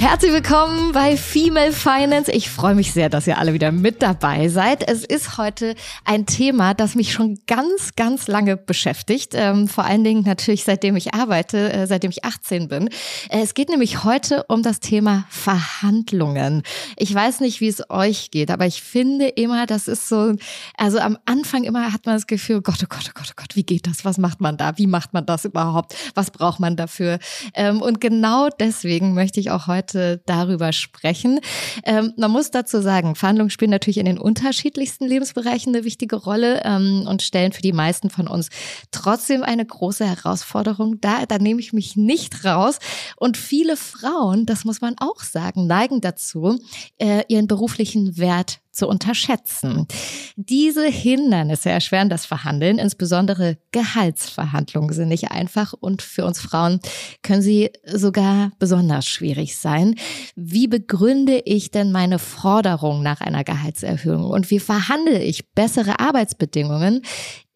Herzlich willkommen bei Female Finance. Ich freue mich sehr, dass ihr alle wieder mit dabei seid. Es ist heute ein Thema, das mich schon ganz, ganz lange beschäftigt. Ähm, vor allen Dingen natürlich seitdem ich arbeite, äh, seitdem ich 18 bin. Äh, es geht nämlich heute um das Thema Verhandlungen. Ich weiß nicht, wie es euch geht, aber ich finde immer, das ist so, also am Anfang immer hat man das Gefühl, oh Gott, oh Gott, oh Gott, oh Gott, wie geht das? Was macht man da? Wie macht man das überhaupt? Was braucht man dafür? Ähm, und genau deswegen möchte ich auch heute heute darüber sprechen. Ähm, man muss dazu sagen, Verhandlungen spielen natürlich in den unterschiedlichsten Lebensbereichen eine wichtige Rolle ähm, und stellen für die meisten von uns trotzdem eine große Herausforderung dar. Da nehme ich mich nicht raus. Und viele Frauen, das muss man auch sagen, neigen dazu, äh, ihren beruflichen Wert zu unterschätzen. Diese Hindernisse erschweren das Verhandeln, insbesondere Gehaltsverhandlungen sind nicht einfach und für uns Frauen können sie sogar besonders schwierig sein. Wie begründe ich denn meine Forderung nach einer Gehaltserhöhung und wie verhandle ich bessere Arbeitsbedingungen?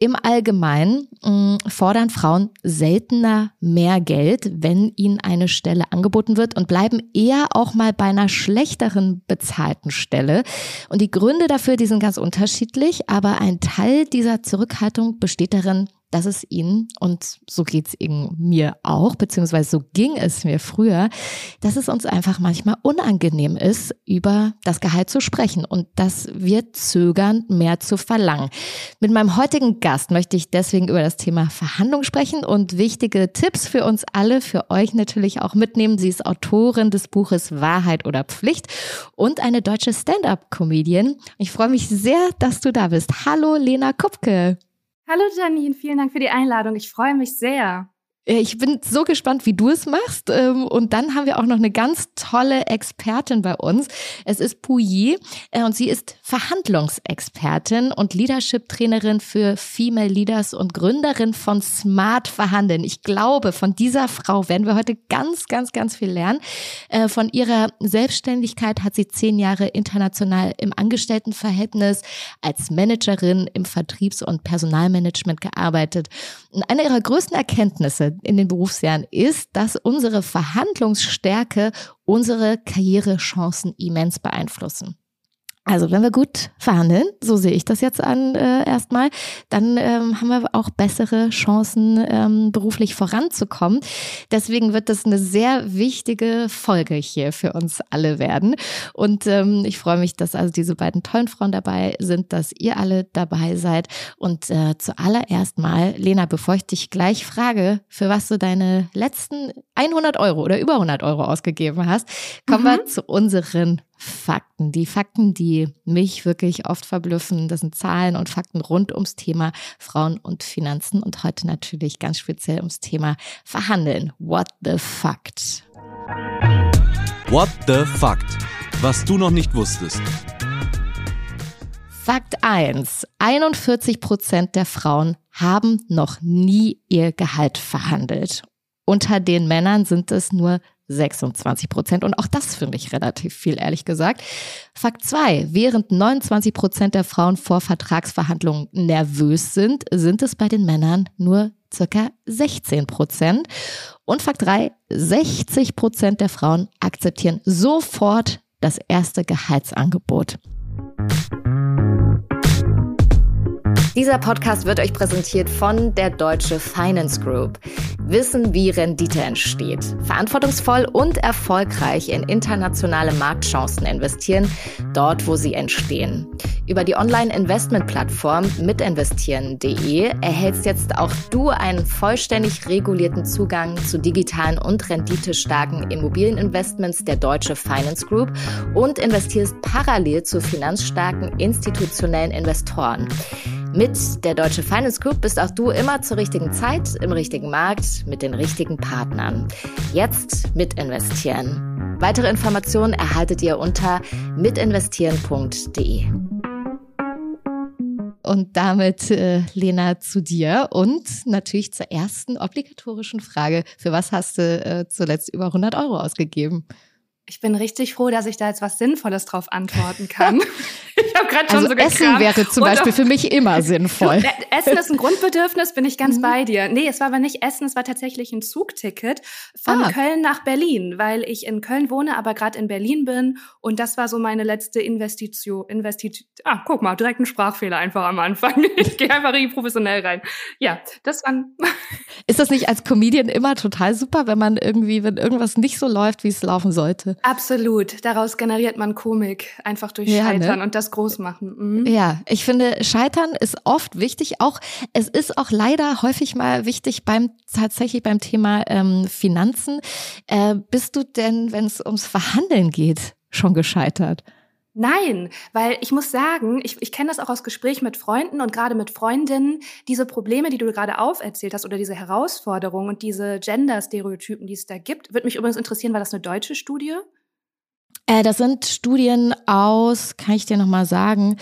Im Allgemeinen mm, fordern Frauen seltener mehr Geld, wenn ihnen eine Stelle angeboten wird und bleiben eher auch mal bei einer schlechteren bezahlten Stelle. Und die Gründe dafür, die sind ganz unterschiedlich, aber ein Teil dieser Zurückhaltung besteht darin, dass es ihnen, und so geht's mir auch, beziehungsweise so ging es mir früher, dass es uns einfach manchmal unangenehm ist, über das Gehalt zu sprechen und dass wir zögern, mehr zu verlangen. Mit meinem heutigen Gast möchte ich deswegen über das Thema Verhandlung sprechen und wichtige Tipps für uns alle, für euch natürlich auch mitnehmen. Sie ist Autorin des Buches Wahrheit oder Pflicht und eine deutsche Stand-up-Comedian. Ich freue mich sehr, dass du da bist. Hallo, Lena Kupke. Hallo Janine, vielen Dank für die Einladung. Ich freue mich sehr. Äh, ich bin so gespannt, wie du es machst. Ähm, und dann haben wir auch noch eine ganz tolle Expertin bei uns. Es ist Pouilly äh, und sie ist Verhandlungsexpertin und Leadership-Trainerin für Female Leaders und Gründerin von Smart Verhandeln. Ich glaube, von dieser Frau werden wir heute ganz, ganz, ganz viel lernen. Äh, von ihrer Selbstständigkeit hat sie zehn Jahre international im Angestelltenverhältnis als Managerin im Vertriebs- und Personalmanagement gearbeitet. Und eine ihrer größten Erkenntnisse in den Berufsjahren ist, dass unsere Verhandlungsstärke unsere Karrierechancen immens beeinflussen. Also wenn wir gut verhandeln, so sehe ich das jetzt an äh, erstmal, dann ähm, haben wir auch bessere Chancen, ähm, beruflich voranzukommen. Deswegen wird das eine sehr wichtige Folge hier für uns alle werden. Und ähm, ich freue mich, dass also diese beiden tollen Frauen dabei sind, dass ihr alle dabei seid. Und äh, zuallererst mal, Lena, bevor ich dich gleich frage, für was du deine letzten 100 Euro oder über 100 Euro ausgegeben hast, kommen mhm. wir zu unseren Fakten. Die Fakten, die mich wirklich oft verblüffen, das sind Zahlen und Fakten rund ums Thema Frauen und Finanzen und heute natürlich ganz speziell ums Thema Verhandeln. What the Fact? What the Fact? Was du noch nicht wusstest. Fakt 1. 41 Prozent der Frauen haben noch nie ihr Gehalt verhandelt. Unter den Männern sind es nur 26 Prozent. Und auch das finde ich relativ viel, ehrlich gesagt. Fakt zwei: Während 29 Prozent der Frauen vor Vertragsverhandlungen nervös sind, sind es bei den Männern nur circa 16 Prozent. Und Fakt drei: 60 Prozent der Frauen akzeptieren sofort das erste Gehaltsangebot. Dieser Podcast wird euch präsentiert von der Deutsche Finance Group. Wissen, wie Rendite entsteht. Verantwortungsvoll und erfolgreich in internationale Marktchancen investieren, dort wo sie entstehen. Über die Online-Investment-Plattform mitinvestieren.de erhältst jetzt auch du einen vollständig regulierten Zugang zu digitalen und renditestarken Immobilieninvestments der Deutsche Finance Group und investierst parallel zu finanzstarken institutionellen Investoren. Mit der Deutsche Finance Group bist auch du immer zur richtigen Zeit, im richtigen Markt, mit den richtigen Partnern. Jetzt mitinvestieren. Weitere Informationen erhaltet ihr unter mitinvestieren.de. Und damit, äh, Lena, zu dir und natürlich zur ersten obligatorischen Frage. Für was hast du äh, zuletzt über 100 Euro ausgegeben? Ich bin richtig froh, dass ich da jetzt was Sinnvolles drauf antworten kann. ich habe gerade schon also so. Essen wäre zum Beispiel für mich immer sinnvoll. Äh, Essen ist ein Grundbedürfnis, bin ich ganz mhm. bei dir. Nee, es war aber nicht Essen, es war tatsächlich ein Zugticket von ah. Köln nach Berlin, weil ich in Köln wohne, aber gerade in Berlin bin. Und das war so meine letzte Investition. Investition. Ah, guck mal, direkt ein Sprachfehler einfach am Anfang. Ich gehe einfach richtig professionell rein. Ja, das war. Ist das nicht als Comedian immer total super, wenn man irgendwie, wenn irgendwas nicht so läuft, wie es laufen sollte? Absolut. Daraus generiert man Komik, einfach durch ja, ne? Scheitern ne? und das groß machen. Mhm. Ja, ich finde, Scheitern ist oft wichtig. Auch es ist auch leider häufig mal wichtig beim tatsächlich beim Thema ähm, Finanzen. Äh, bist du denn, wenn es ums Verhandeln geht, schon gescheitert? Nein, weil ich muss sagen, ich, ich kenne das auch aus Gesprächen mit Freunden und gerade mit Freundinnen, diese Probleme, die du gerade auferzählt hast oder diese Herausforderungen und diese Gender-Stereotypen, die es da gibt. Würde mich übrigens interessieren, war das eine deutsche Studie? Äh, das sind Studien aus, kann ich dir nochmal sagen,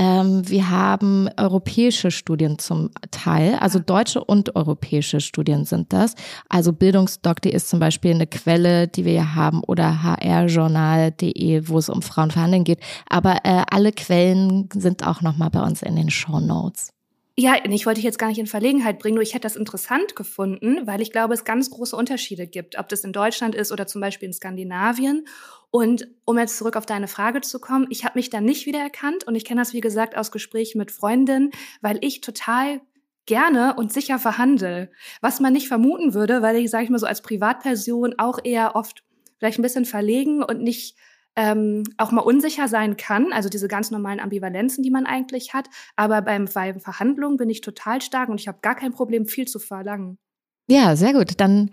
ähm, wir haben europäische Studien zum Teil, also deutsche und europäische Studien sind das. Also Bildungsdoc.de ist zum Beispiel eine Quelle, die wir hier haben, oder hrjournal.de, wo es um Frauenverhandeln geht. Aber äh, alle Quellen sind auch nochmal bei uns in den Show Notes. Ja, ich wollte dich jetzt gar nicht in Verlegenheit bringen, nur ich hätte das interessant gefunden, weil ich glaube, es ganz große Unterschiede gibt, ob das in Deutschland ist oder zum Beispiel in Skandinavien. Und um jetzt zurück auf deine Frage zu kommen, ich habe mich da nicht wiedererkannt und ich kenne das, wie gesagt, aus Gesprächen mit Freundinnen, weil ich total gerne und sicher verhandle, was man nicht vermuten würde, weil ich, sage ich mal so, als Privatperson auch eher oft vielleicht ein bisschen verlegen und nicht ähm, auch mal unsicher sein kann, also diese ganz normalen Ambivalenzen, die man eigentlich hat. Aber beim, bei Verhandlungen bin ich total stark und ich habe gar kein Problem, viel zu verlangen. Ja, sehr gut. Dann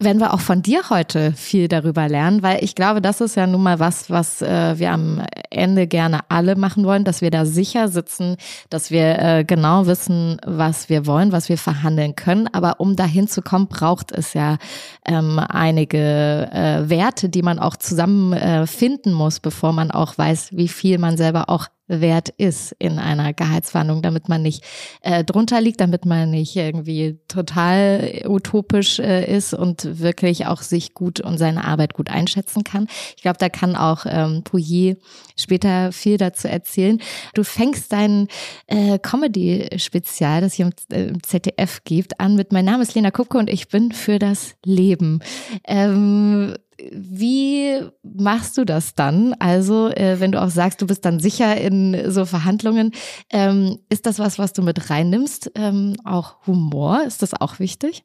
werden wir auch von dir heute viel darüber lernen, weil ich glaube, das ist ja nun mal was, was äh, wir am Ende gerne alle machen wollen, dass wir da sicher sitzen, dass wir äh, genau wissen, was wir wollen, was wir verhandeln können. Aber um dahin zu kommen, braucht es ja ähm, einige äh, Werte, die man auch zusammen äh, finden muss, bevor man auch weiß, wie viel man selber auch wert ist in einer Gehaltsverhandlung, damit man nicht äh, drunter liegt, damit man nicht irgendwie total utopisch äh, ist und wirklich auch sich gut und seine Arbeit gut einschätzen kann. Ich glaube, da kann auch ähm, Pouillet später viel dazu erzählen. Du fängst dein äh, Comedy-Spezial, das hier im, äh, im, ZDF gibt, an mit Mein Name ist Lena Kupke und ich bin für das Leben. Ähm, wie machst du das dann? Also, äh, wenn du auch sagst, du bist dann sicher in so Verhandlungen, ähm, ist das was, was du mit reinnimmst? Ähm, auch Humor, ist das auch wichtig?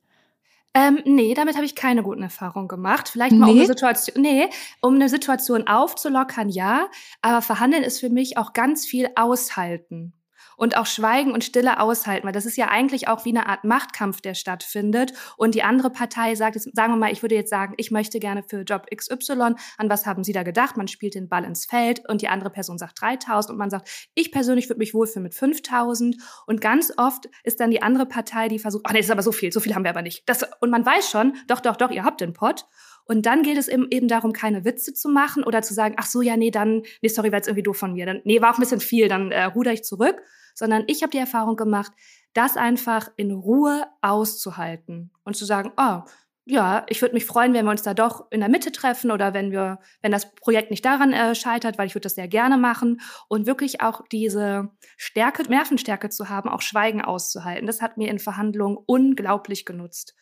Ähm, nee, damit habe ich keine guten Erfahrungen gemacht. Vielleicht mal nee. um eine Situation, nee, um eine Situation aufzulockern, ja. Aber verhandeln ist für mich auch ganz viel aushalten und auch Schweigen und Stille aushalten, weil das ist ja eigentlich auch wie eine Art Machtkampf, der stattfindet. Und die andere Partei sagt, jetzt, sagen wir mal, ich würde jetzt sagen, ich möchte gerne für Job XY, an was haben Sie da gedacht? Man spielt den Ball ins Feld und die andere Person sagt 3000 und man sagt, ich persönlich würde mich wohlfühlen mit 5000. Und ganz oft ist dann die andere Partei, die versucht, ach nee, das ist aber so viel, so viel haben wir aber nicht. Das, und man weiß schon, doch, doch, doch, ihr habt den Pott. Und dann geht es eben darum, keine Witze zu machen oder zu sagen, ach so, ja, nee, dann, nee, sorry, war jetzt irgendwie doof von mir. Dann, nee, war auch ein bisschen viel, dann äh, ruder ich zurück sondern ich habe die Erfahrung gemacht, das einfach in Ruhe auszuhalten und zu sagen, oh, ja, ich würde mich freuen, wenn wir uns da doch in der Mitte treffen oder wenn wir, wenn das Projekt nicht daran äh, scheitert, weil ich würde das sehr gerne machen und wirklich auch diese Stärke, Nervenstärke zu haben, auch Schweigen auszuhalten. Das hat mir in Verhandlungen unglaublich genutzt.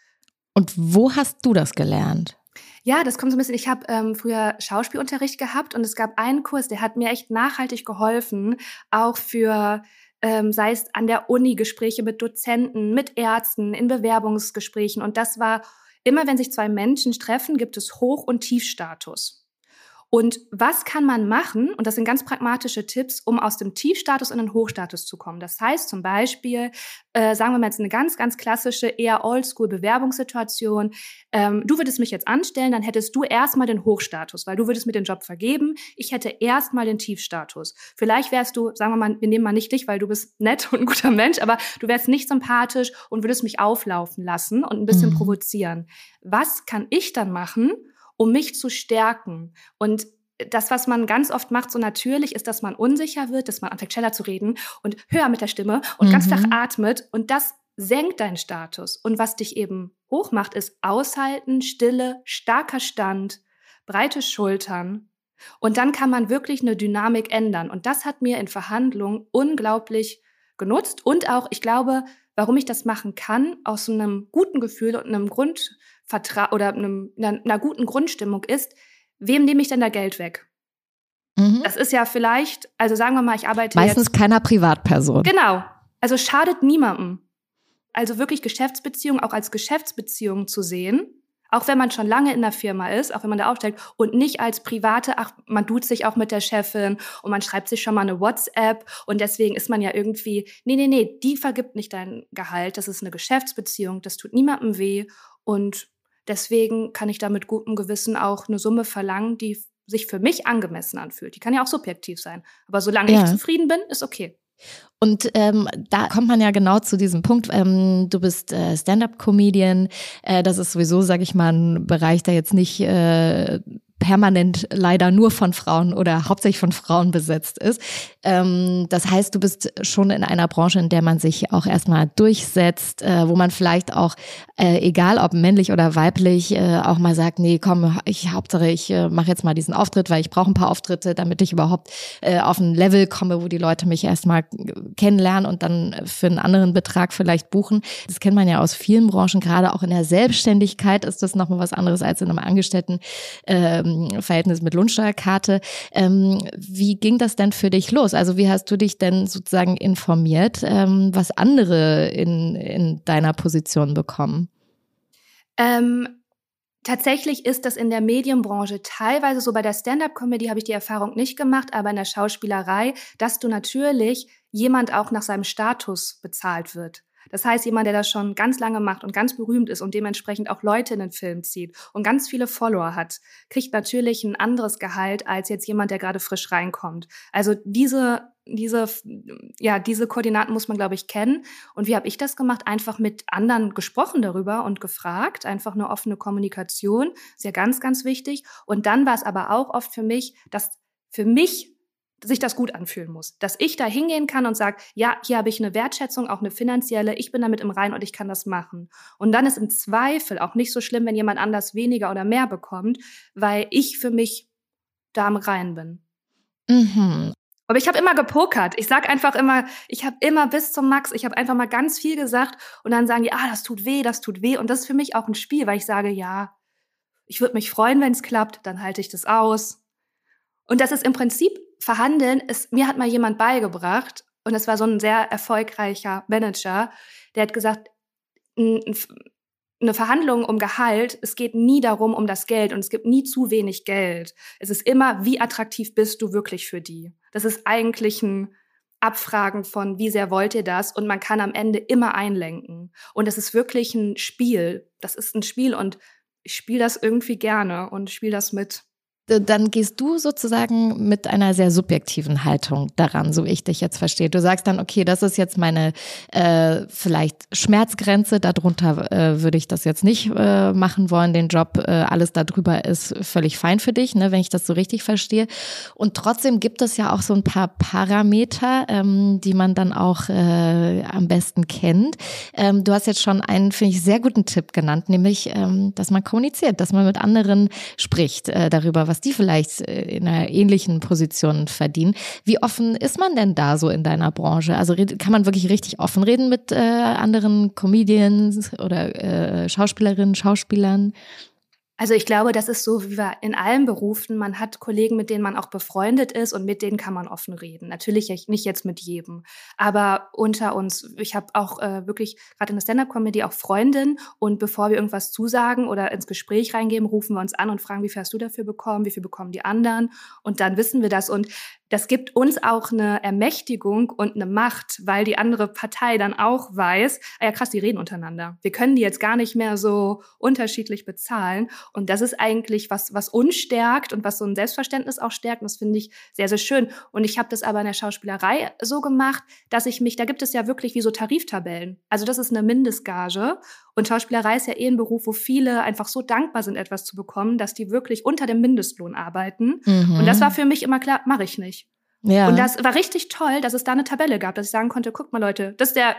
Und wo hast du das gelernt? Ja, das kommt so ein bisschen. Ich habe ähm, früher Schauspielunterricht gehabt und es gab einen Kurs, der hat mir echt nachhaltig geholfen, auch für ähm, sei es an der Uni Gespräche mit Dozenten, mit Ärzten, in Bewerbungsgesprächen. Und das war immer, wenn sich zwei Menschen treffen, gibt es Hoch- und Tiefstatus. Und was kann man machen? Und das sind ganz pragmatische Tipps, um aus dem Tiefstatus in den Hochstatus zu kommen. Das heißt zum Beispiel, äh, sagen wir mal jetzt eine ganz, ganz klassische, eher Oldschool-Bewerbungssituation. Ähm, du würdest mich jetzt anstellen, dann hättest du erstmal den Hochstatus, weil du würdest mir den Job vergeben. Ich hätte erstmal den Tiefstatus. Vielleicht wärst du, sagen wir mal, wir nehmen mal nicht dich, weil du bist nett und ein guter Mensch, aber du wärst nicht sympathisch und würdest mich auflaufen lassen und ein bisschen mhm. provozieren. Was kann ich dann machen? Um mich zu stärken. Und das, was man ganz oft macht, so natürlich, ist, dass man unsicher wird, dass man anfängt schneller zu reden und höher mit der Stimme und mhm. ganz flach atmet. Und das senkt deinen Status. Und was dich eben hoch macht, ist aushalten, Stille, starker Stand, breite Schultern. Und dann kann man wirklich eine Dynamik ändern. Und das hat mir in Verhandlungen unglaublich genutzt. Und auch, ich glaube, warum ich das machen kann, aus einem guten Gefühl und einem Grund, Vertra oder einem, einer, einer guten Grundstimmung ist, wem nehme ich denn da Geld weg? Mhm. Das ist ja vielleicht, also sagen wir mal, ich arbeite. Meistens jetzt, keiner Privatperson. Genau. Also schadet niemandem. Also wirklich Geschäftsbeziehungen auch als Geschäftsbeziehungen zu sehen, auch wenn man schon lange in der Firma ist, auch wenn man da aufsteigt und nicht als private, ach, man tut sich auch mit der Chefin und man schreibt sich schon mal eine WhatsApp und deswegen ist man ja irgendwie, nee, nee, nee, die vergibt nicht dein Gehalt, das ist eine Geschäftsbeziehung, das tut niemandem weh und Deswegen kann ich da mit gutem Gewissen auch eine Summe verlangen, die sich für mich angemessen anfühlt. Die kann ja auch subjektiv sein. Aber solange ja. ich zufrieden bin, ist okay. Und ähm, da kommt man ja genau zu diesem Punkt. Ähm, du bist äh, Stand-up-Comedian. Äh, das ist sowieso, sage ich mal, ein Bereich, der jetzt nicht äh, permanent leider nur von Frauen oder hauptsächlich von Frauen besetzt ist. Ähm, das heißt, du bist schon in einer Branche, in der man sich auch erstmal durchsetzt, äh, wo man vielleicht auch, äh, egal ob männlich oder weiblich, äh, auch mal sagt, nee, komm, ich Hauptsache, ich äh, mache jetzt mal diesen Auftritt, weil ich brauche ein paar Auftritte, damit ich überhaupt äh, auf ein Level komme, wo die Leute mich erstmal kennenlernen und dann für einen anderen Betrag vielleicht buchen. Das kennt man ja aus vielen Branchen, gerade auch in der Selbstständigkeit ist das nochmal was anderes als in einem Angestellten. Ähm, Verhältnis mit Lohnsteuerkarte. Ähm, wie ging das denn für dich los? Also wie hast du dich denn sozusagen informiert, ähm, was andere in, in deiner Position bekommen? Ähm, tatsächlich ist das in der Medienbranche teilweise so. Bei der Stand-up-Comedy habe ich die Erfahrung nicht gemacht, aber in der Schauspielerei, dass du natürlich jemand auch nach seinem Status bezahlt wird. Das heißt, jemand, der das schon ganz lange macht und ganz berühmt ist und dementsprechend auch Leute in den Film zieht und ganz viele Follower hat, kriegt natürlich ein anderes Gehalt als jetzt jemand, der gerade frisch reinkommt. Also diese diese, ja, diese Koordinaten muss man, glaube ich, kennen. Und wie habe ich das gemacht? Einfach mit anderen gesprochen darüber und gefragt. Einfach eine offene Kommunikation. Ist ja ganz, ganz wichtig. Und dann war es aber auch oft für mich, dass für mich sich das gut anfühlen muss. Dass ich da hingehen kann und sage, ja, hier habe ich eine Wertschätzung, auch eine finanzielle, ich bin damit im Rein und ich kann das machen. Und dann ist im Zweifel auch nicht so schlimm, wenn jemand anders weniger oder mehr bekommt, weil ich für mich da im Rein bin. Mhm. Aber ich habe immer gepokert. Ich sag einfach immer, ich habe immer bis zum Max, ich habe einfach mal ganz viel gesagt und dann sagen die, ah, das tut weh, das tut weh. Und das ist für mich auch ein Spiel, weil ich sage, ja, ich würde mich freuen, wenn es klappt, dann halte ich das aus. Und das ist im Prinzip Verhandeln ist, mir hat mal jemand beigebracht, und es war so ein sehr erfolgreicher Manager, der hat gesagt, eine Verhandlung um Gehalt, es geht nie darum um das Geld und es gibt nie zu wenig Geld. Es ist immer, wie attraktiv bist du wirklich für die? Das ist eigentlich ein Abfragen von, wie sehr wollt ihr das? Und man kann am Ende immer einlenken. Und es ist wirklich ein Spiel. Das ist ein Spiel und ich spiele das irgendwie gerne und spiele das mit dann gehst du sozusagen mit einer sehr subjektiven Haltung daran, so wie ich dich jetzt verstehe. Du sagst dann, okay, das ist jetzt meine äh, vielleicht Schmerzgrenze, darunter äh, würde ich das jetzt nicht äh, machen wollen, den Job, äh, alles darüber ist völlig fein für dich, ne, wenn ich das so richtig verstehe. Und trotzdem gibt es ja auch so ein paar Parameter, ähm, die man dann auch äh, am besten kennt. Ähm, du hast jetzt schon einen, finde ich, sehr guten Tipp genannt, nämlich, ähm, dass man kommuniziert, dass man mit anderen spricht äh, darüber, was die vielleicht äh, in einer ähnlichen Position verdienen. Wie offen ist man denn da so in deiner Branche? Also kann man wirklich richtig offen reden mit äh, anderen Comedians oder äh, Schauspielerinnen, Schauspielern? Also ich glaube, das ist so wie wir in allen Berufen. Man hat Kollegen, mit denen man auch befreundet ist und mit denen kann man offen reden. Natürlich nicht jetzt mit jedem, aber unter uns. Ich habe auch äh, wirklich gerade in der Stand-up-Comedy auch Freundinnen und bevor wir irgendwas zusagen oder ins Gespräch reingeben, rufen wir uns an und fragen, wie viel hast du dafür bekommen, wie viel bekommen die anderen und dann wissen wir das und das gibt uns auch eine Ermächtigung und eine Macht, weil die andere Partei dann auch weiß, ah ja krass, die reden untereinander. Wir können die jetzt gar nicht mehr so unterschiedlich bezahlen. Und das ist eigentlich was, was uns stärkt und was so ein Selbstverständnis auch stärkt. Und das finde ich sehr, sehr schön. Und ich habe das aber in der Schauspielerei so gemacht, dass ich mich, da gibt es ja wirklich wie so Tariftabellen. Also das ist eine Mindestgage. Und Schauspielerei ist ja eh ein Beruf, wo viele einfach so dankbar sind, etwas zu bekommen, dass die wirklich unter dem Mindestlohn arbeiten. Mhm. Und das war für mich immer klar, mache ich nicht. Ja. Und das war richtig toll, dass es da eine Tabelle gab, dass ich sagen konnte, guck mal Leute, das ist der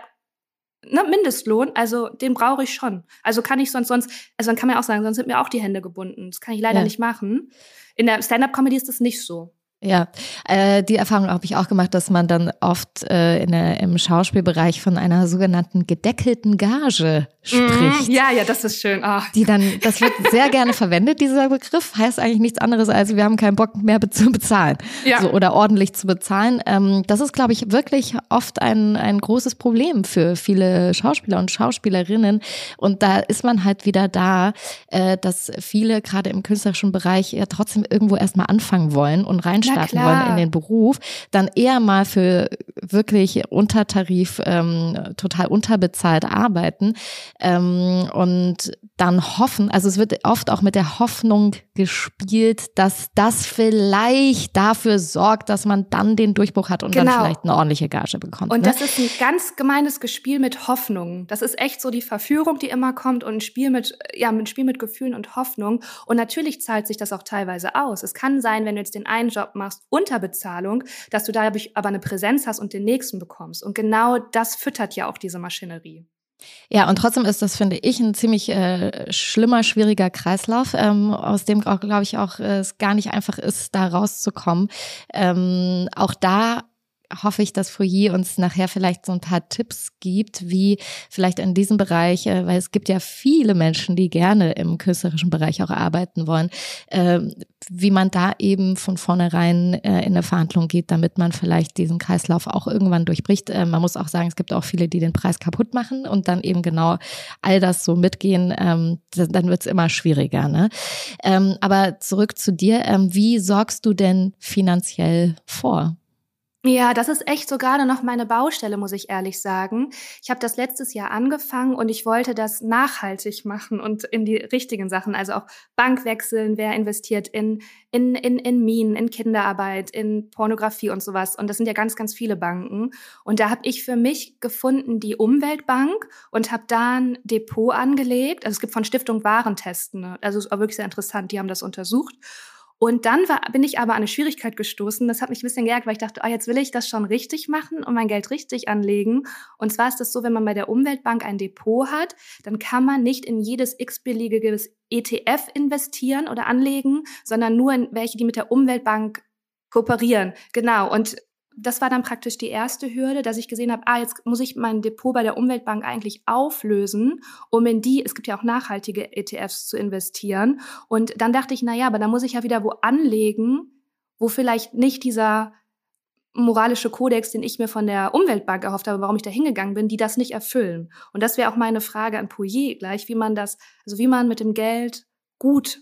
ne, Mindestlohn, also den brauche ich schon. Also kann ich sonst, sonst, also dann kann man auch sagen, sonst sind mir auch die Hände gebunden. Das kann ich leider ja. nicht machen. In der Stand-up-Comedy ist das nicht so. Ja, äh, die Erfahrung habe ich auch gemacht, dass man dann oft äh, in der, im Schauspielbereich von einer sogenannten gedeckelten Gage spricht. Mm, ja, ja, das ist schön. Oh. Die dann, das wird sehr gerne verwendet, dieser Begriff, heißt eigentlich nichts anderes als, wir haben keinen Bock mehr zu bezahlen ja. so, oder ordentlich zu bezahlen. Ähm, das ist, glaube ich, wirklich oft ein, ein großes Problem für viele Schauspieler und Schauspielerinnen. Und da ist man halt wieder da, äh, dass viele gerade im künstlerischen Bereich ja trotzdem irgendwo erstmal anfangen wollen und reinschauen starten wollen in den Beruf, dann eher mal für wirklich Untertarif ähm, total unterbezahlt arbeiten ähm, und dann hoffen, also es wird oft auch mit der Hoffnung gespielt, dass das vielleicht dafür sorgt, dass man dann den Durchbruch hat und genau. dann vielleicht eine ordentliche Gage bekommt. Und ne? das ist ein ganz gemeines Gespiel mit Hoffnung. Das ist echt so die Verführung, die immer kommt und ein Spiel mit, ja, ein Spiel mit Gefühlen und Hoffnung. Und natürlich zahlt sich das auch teilweise aus. Es kann sein, wenn du jetzt den einen Job machst, Unterbezahlung, dass du dadurch aber eine Präsenz hast und den nächsten bekommst. Und genau das füttert ja auch diese Maschinerie. Ja, und trotzdem ist das, finde ich, ein ziemlich äh, schlimmer, schwieriger Kreislauf, ähm, aus dem, glaube ich, auch äh, es gar nicht einfach ist, da rauszukommen. Ähm, auch da hoffe ich, dass Foyer uns nachher vielleicht so ein paar Tipps gibt, wie vielleicht in diesem Bereich, äh, weil es gibt ja viele Menschen, die gerne im künstlerischen Bereich auch arbeiten wollen, äh, wie man da eben von vornherein äh, in eine Verhandlung geht, damit man vielleicht diesen Kreislauf auch irgendwann durchbricht. Man muss auch sagen, es gibt auch viele, die den Preis kaputt machen und dann eben genau all das so mitgehen. Ähm, dann wird es immer schwieriger. Ne? Ähm, aber zurück zu dir. Ähm, wie sorgst du denn finanziell vor? Ja, das ist echt so gerade noch meine Baustelle, muss ich ehrlich sagen. Ich habe das letztes Jahr angefangen und ich wollte das nachhaltig machen und in die richtigen Sachen, also auch Bank wechseln, wer investiert in, in, in, in Minen, in Kinderarbeit, in Pornografie und sowas. Und das sind ja ganz, ganz viele Banken. Und da habe ich für mich gefunden die Umweltbank und habe da ein Depot angelegt. Also es gibt von Stiftung Warentesten, ne? also ist auch wirklich sehr interessant, die haben das untersucht. Und dann war, bin ich aber an eine Schwierigkeit gestoßen. Das hat mich ein bisschen geärgert, weil ich dachte, oh, jetzt will ich das schon richtig machen und mein Geld richtig anlegen. Und zwar ist das so, wenn man bei der Umweltbank ein Depot hat, dann kann man nicht in jedes x-beliebiges ETF investieren oder anlegen, sondern nur in welche, die mit der Umweltbank kooperieren. Genau. Und das war dann praktisch die erste Hürde, dass ich gesehen habe, ah, jetzt muss ich mein Depot bei der Umweltbank eigentlich auflösen, um in die, es gibt ja auch nachhaltige ETFs zu investieren. Und dann dachte ich, na ja, aber da muss ich ja wieder wo anlegen, wo vielleicht nicht dieser moralische Kodex, den ich mir von der Umweltbank erhofft habe, warum ich da hingegangen bin, die das nicht erfüllen. Und das wäre auch meine Frage an Pouillet gleich, wie man das, also wie man mit dem Geld gut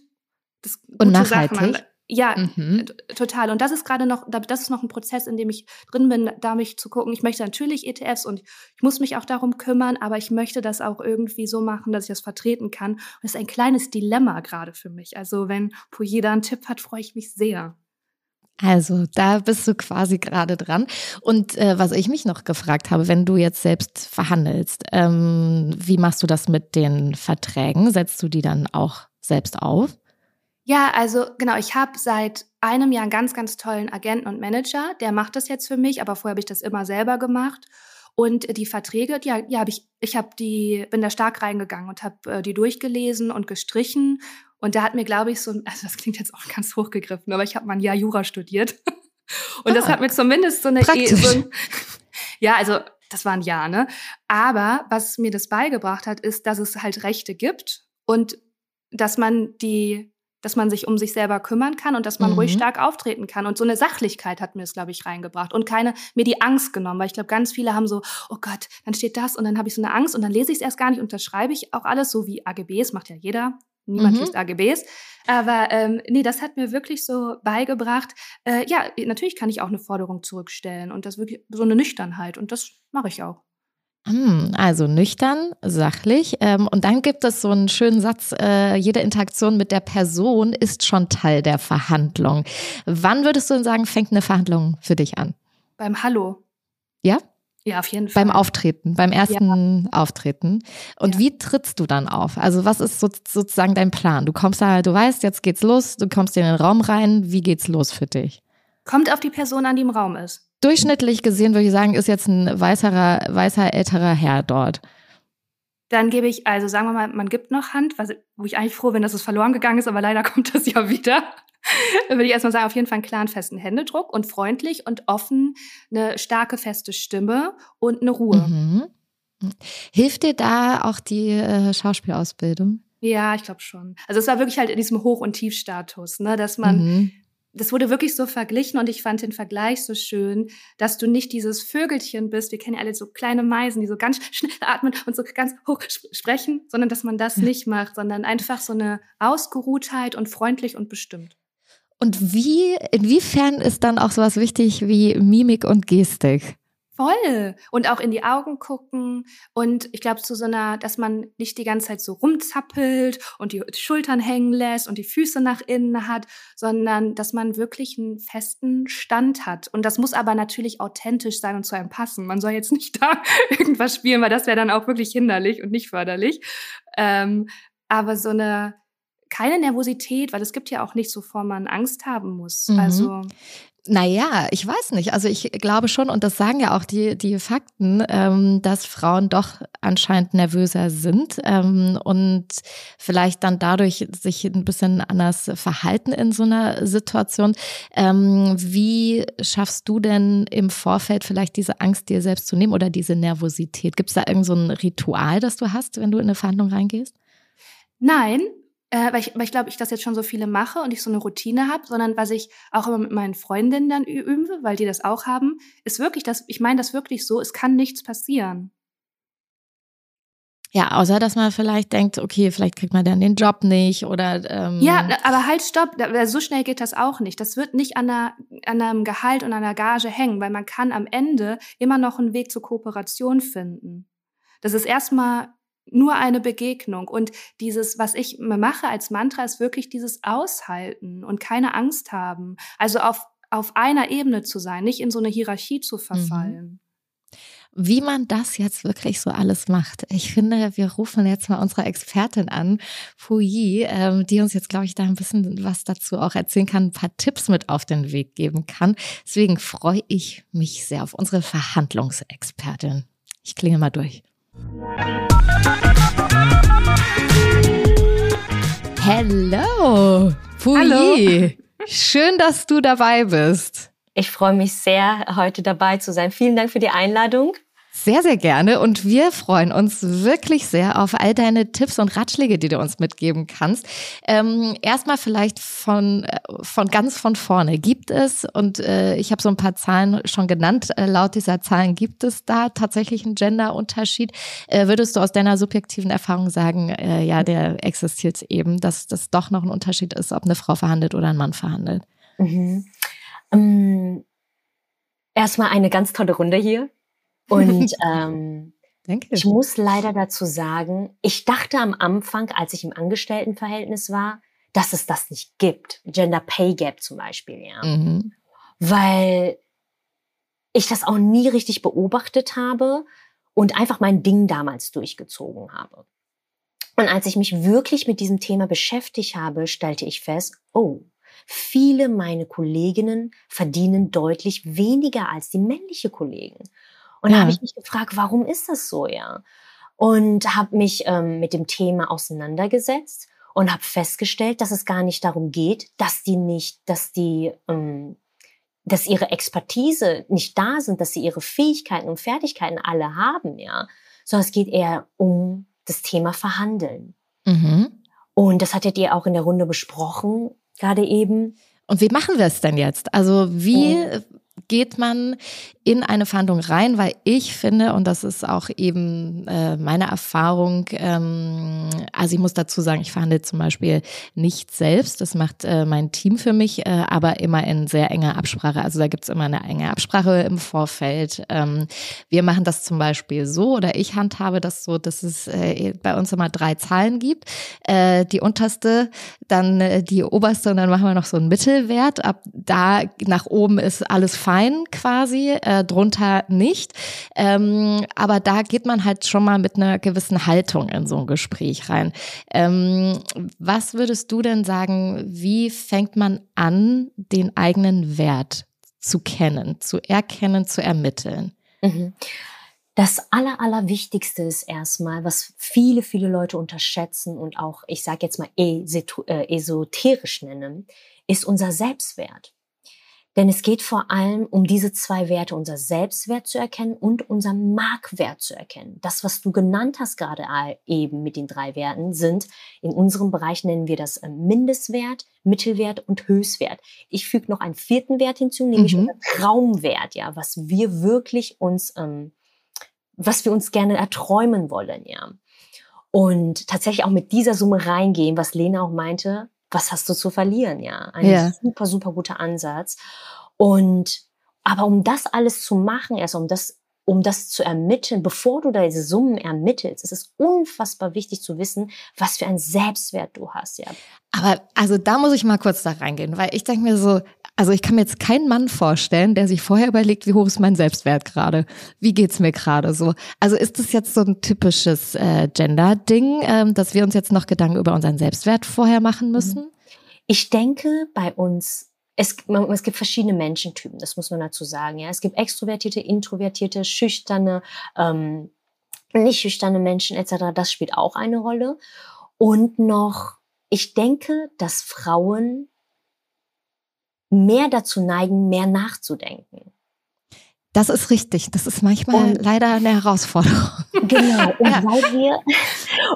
das und nachhaltig. Sachen, ja, mhm. total. Und das ist gerade noch, das ist noch ein Prozess, in dem ich drin bin, da mich zu gucken. Ich möchte natürlich ETFs und ich muss mich auch darum kümmern, aber ich möchte das auch irgendwie so machen, dass ich das vertreten kann. Und das ist ein kleines Dilemma gerade für mich. Also wenn Pouillet da einen Tipp hat, freue ich mich sehr. Also da bist du quasi gerade dran. Und äh, was ich mich noch gefragt habe, wenn du jetzt selbst verhandelst, ähm, wie machst du das mit den Verträgen? Setzt du die dann auch selbst auf? Ja, also genau, ich habe seit einem Jahr einen ganz, ganz tollen Agenten und Manager. Der macht das jetzt für mich, aber vorher habe ich das immer selber gemacht. Und die Verträge, ja, ja, habe ich, ich habe die, bin da stark reingegangen und habe äh, die durchgelesen und gestrichen. Und da hat mir, glaube ich, so, also das klingt jetzt auch ganz hochgegriffen, aber ich habe mal ein Jahr Jura studiert. und ah, das hat mir zumindest so eine, e so ein, ja, also das war ein Jahr, ne? Aber was mir das beigebracht hat, ist, dass es halt Rechte gibt und dass man die dass man sich um sich selber kümmern kann und dass man mhm. ruhig stark auftreten kann. Und so eine Sachlichkeit hat mir es, glaube ich, reingebracht und keine, mir die Angst genommen, weil ich glaube, ganz viele haben so, oh Gott, dann steht das und dann habe ich so eine Angst und dann lese ich es erst gar nicht und schreibe ich auch alles, so wie AGBs, macht ja jeder. Niemand mhm. liest AGBs. Aber ähm, nee, das hat mir wirklich so beigebracht, äh, ja, natürlich kann ich auch eine Forderung zurückstellen und das wirklich so eine Nüchternheit und das mache ich auch. Hm, also nüchtern, sachlich. Ähm, und dann gibt es so einen schönen Satz, äh, jede Interaktion mit der Person ist schon Teil der Verhandlung. Wann würdest du denn sagen, fängt eine Verhandlung für dich an? Beim Hallo. Ja? Ja, auf jeden Fall. Beim Auftreten, beim ersten ja. Auftreten. Und ja. wie trittst du dann auf? Also was ist so, sozusagen dein Plan? Du kommst da, du weißt, jetzt geht's los, du kommst in den Raum rein. Wie geht's los für dich? Kommt auf die Person an, die im Raum ist durchschnittlich gesehen würde ich sagen, ist jetzt ein weißerer, weißer älterer Herr dort. Dann gebe ich, also sagen wir mal, man gibt noch Hand, was, wo ich eigentlich froh bin, dass es verloren gegangen ist, aber leider kommt das ja wieder. Dann würde ich erstmal sagen, auf jeden Fall einen klaren, festen Händedruck und freundlich und offen, eine starke, feste Stimme und eine Ruhe. Mhm. Hilft dir da auch die äh, Schauspielausbildung? Ja, ich glaube schon. Also es war wirklich halt in diesem Hoch- und Tiefstatus, ne, dass man mhm das wurde wirklich so verglichen und ich fand den Vergleich so schön, dass du nicht dieses Vögelchen bist. Wir kennen ja alle so kleine Meisen, die so ganz schnell atmen und so ganz hoch sprechen, sondern dass man das nicht macht, sondern einfach so eine Ausgeruhtheit und freundlich und bestimmt. Und wie, inwiefern ist dann auch sowas wichtig wie Mimik und Gestik? Voll. Und auch in die Augen gucken. Und ich glaube, zu so einer, dass man nicht die ganze Zeit so rumzappelt und die Schultern hängen lässt und die Füße nach innen hat, sondern dass man wirklich einen festen Stand hat. Und das muss aber natürlich authentisch sein und zu einem passen. Man soll jetzt nicht da irgendwas spielen, weil das wäre dann auch wirklich hinderlich und nicht förderlich. Ähm, aber so eine, keine Nervosität, weil es gibt ja auch nichts, wovor man Angst haben muss. Mhm. Also naja, ich weiß nicht. Also ich glaube schon, und das sagen ja auch die, die Fakten, ähm, dass Frauen doch anscheinend nervöser sind ähm, und vielleicht dann dadurch sich ein bisschen anders verhalten in so einer Situation. Ähm, wie schaffst du denn im Vorfeld vielleicht diese Angst dir selbst zu nehmen oder diese Nervosität? Gibt es da irgend so ein Ritual, das du hast, wenn du in eine Verhandlung reingehst? Nein, äh, weil ich, weil ich glaube, ich das jetzt schon so viele mache und ich so eine Routine habe, sondern was ich auch immer mit meinen Freundinnen dann übe, weil die das auch haben, ist wirklich das, ich meine das wirklich so, es kann nichts passieren. Ja, außer dass man vielleicht denkt, okay, vielleicht kriegt man dann den Job nicht oder ähm Ja, aber halt stopp, so schnell geht das auch nicht. Das wird nicht an, einer, an einem Gehalt und einer Gage hängen, weil man kann am Ende immer noch einen Weg zur Kooperation finden. Das ist erstmal nur eine Begegnung. Und dieses, was ich mache als Mantra, ist wirklich dieses Aushalten und keine Angst haben. Also auf, auf einer Ebene zu sein, nicht in so eine Hierarchie zu mhm. verfallen. Wie man das jetzt wirklich so alles macht. Ich finde, wir rufen jetzt mal unsere Expertin an, Puyi, ähm, die uns jetzt, glaube ich, da ein bisschen was dazu auch erzählen kann, ein paar Tipps mit auf den Weg geben kann. Deswegen freue ich mich sehr auf unsere Verhandlungsexpertin. Ich klinge mal durch. Hello, Pui. Hallo. Schön, dass du dabei bist. Ich freue mich sehr, heute dabei zu sein. Vielen Dank für die Einladung. Sehr, sehr gerne. Und wir freuen uns wirklich sehr auf all deine Tipps und Ratschläge, die du uns mitgeben kannst. Ähm, erstmal vielleicht von, äh, von ganz von vorne. Gibt es, und äh, ich habe so ein paar Zahlen schon genannt, äh, laut dieser Zahlen gibt es da tatsächlich einen Genderunterschied. Äh, würdest du aus deiner subjektiven Erfahrung sagen, äh, ja, der existiert eben, dass das doch noch ein Unterschied ist, ob eine Frau verhandelt oder ein Mann verhandelt? Mhm. Ähm, erstmal eine ganz tolle Runde hier. Und ähm, ich muss leider dazu sagen, ich dachte am Anfang, als ich im Angestelltenverhältnis war, dass es das nicht gibt. Gender Pay Gap zum Beispiel, ja. Mhm. Weil ich das auch nie richtig beobachtet habe und einfach mein Ding damals durchgezogen habe. Und als ich mich wirklich mit diesem Thema beschäftigt habe, stellte ich fest, oh, viele meine Kolleginnen verdienen deutlich weniger als die männliche Kollegen. Und ja. da habe ich mich gefragt, warum ist das so, ja? Und habe mich ähm, mit dem Thema auseinandergesetzt und habe festgestellt, dass es gar nicht darum geht, dass die nicht, dass die, ähm, dass ihre Expertise nicht da sind, dass sie ihre Fähigkeiten und Fertigkeiten alle haben, ja, sondern es geht eher um das Thema Verhandeln. Mhm. Und das hattet ihr auch in der Runde besprochen, gerade eben. Und wie machen wir es denn jetzt? Also wie oh geht man in eine Verhandlung rein, weil ich finde, und das ist auch eben äh, meine Erfahrung, ähm, also ich muss dazu sagen, ich verhandle zum Beispiel nicht selbst, das macht äh, mein Team für mich, äh, aber immer in sehr enger Absprache. Also da gibt's immer eine enge Absprache im Vorfeld. Ähm, wir machen das zum Beispiel so, oder ich handhabe das so, dass es äh, bei uns immer drei Zahlen gibt. Äh, die unterste, dann äh, die oberste und dann machen wir noch so einen Mittelwert. Ab da nach oben ist alles fein quasi. Äh, drunter nicht. Ähm, aber da geht man halt schon mal mit einer gewissen Haltung in so ein Gespräch rein. Ähm, was würdest du denn sagen, wie fängt man an, den eigenen Wert zu kennen, zu erkennen, zu ermitteln? Mhm. Das Aller, Allerwichtigste ist erstmal, was viele, viele Leute unterschätzen und auch, ich sage jetzt mal, äh, esoterisch nennen, ist unser Selbstwert. Denn es geht vor allem um diese zwei Werte, unser Selbstwert zu erkennen und unser Markwert zu erkennen. Das, was du genannt hast gerade eben mit den drei Werten, sind in unserem Bereich nennen wir das äh, Mindestwert, Mittelwert und Höchstwert. Ich füge noch einen vierten Wert hinzu, nämlich mhm. Traumwert, ja, was wir wirklich uns, ähm, was wir uns gerne erträumen wollen, ja. Und tatsächlich auch mit dieser Summe reingehen, was Lena auch meinte, was hast du zu verlieren, ja? Ein ja. super, super guter Ansatz. Und, aber um das alles zu machen, erst um das um das zu ermitteln, bevor du da diese Summen ermittelst, ist es unfassbar wichtig zu wissen, was für einen Selbstwert du hast, ja. Aber also da muss ich mal kurz da reingehen, weil ich denke mir so, also ich kann mir jetzt keinen Mann vorstellen, der sich vorher überlegt, wie hoch ist mein Selbstwert gerade? Wie geht's mir gerade so? Also ist das jetzt so ein typisches äh, Gender-Ding, ähm, dass wir uns jetzt noch Gedanken über unseren Selbstwert vorher machen mhm. müssen? Ich denke, bei uns es, es, gibt verschiedene Menschentypen, das muss man dazu sagen. Ja, es gibt extrovertierte, introvertierte, schüchterne, ähm, nicht schüchterne Menschen etc. Das spielt auch eine Rolle. Und noch, ich denke, dass Frauen mehr dazu neigen, mehr nachzudenken. Das ist richtig. Das ist manchmal und, leider eine Herausforderung. Genau. Und ja. weil wir,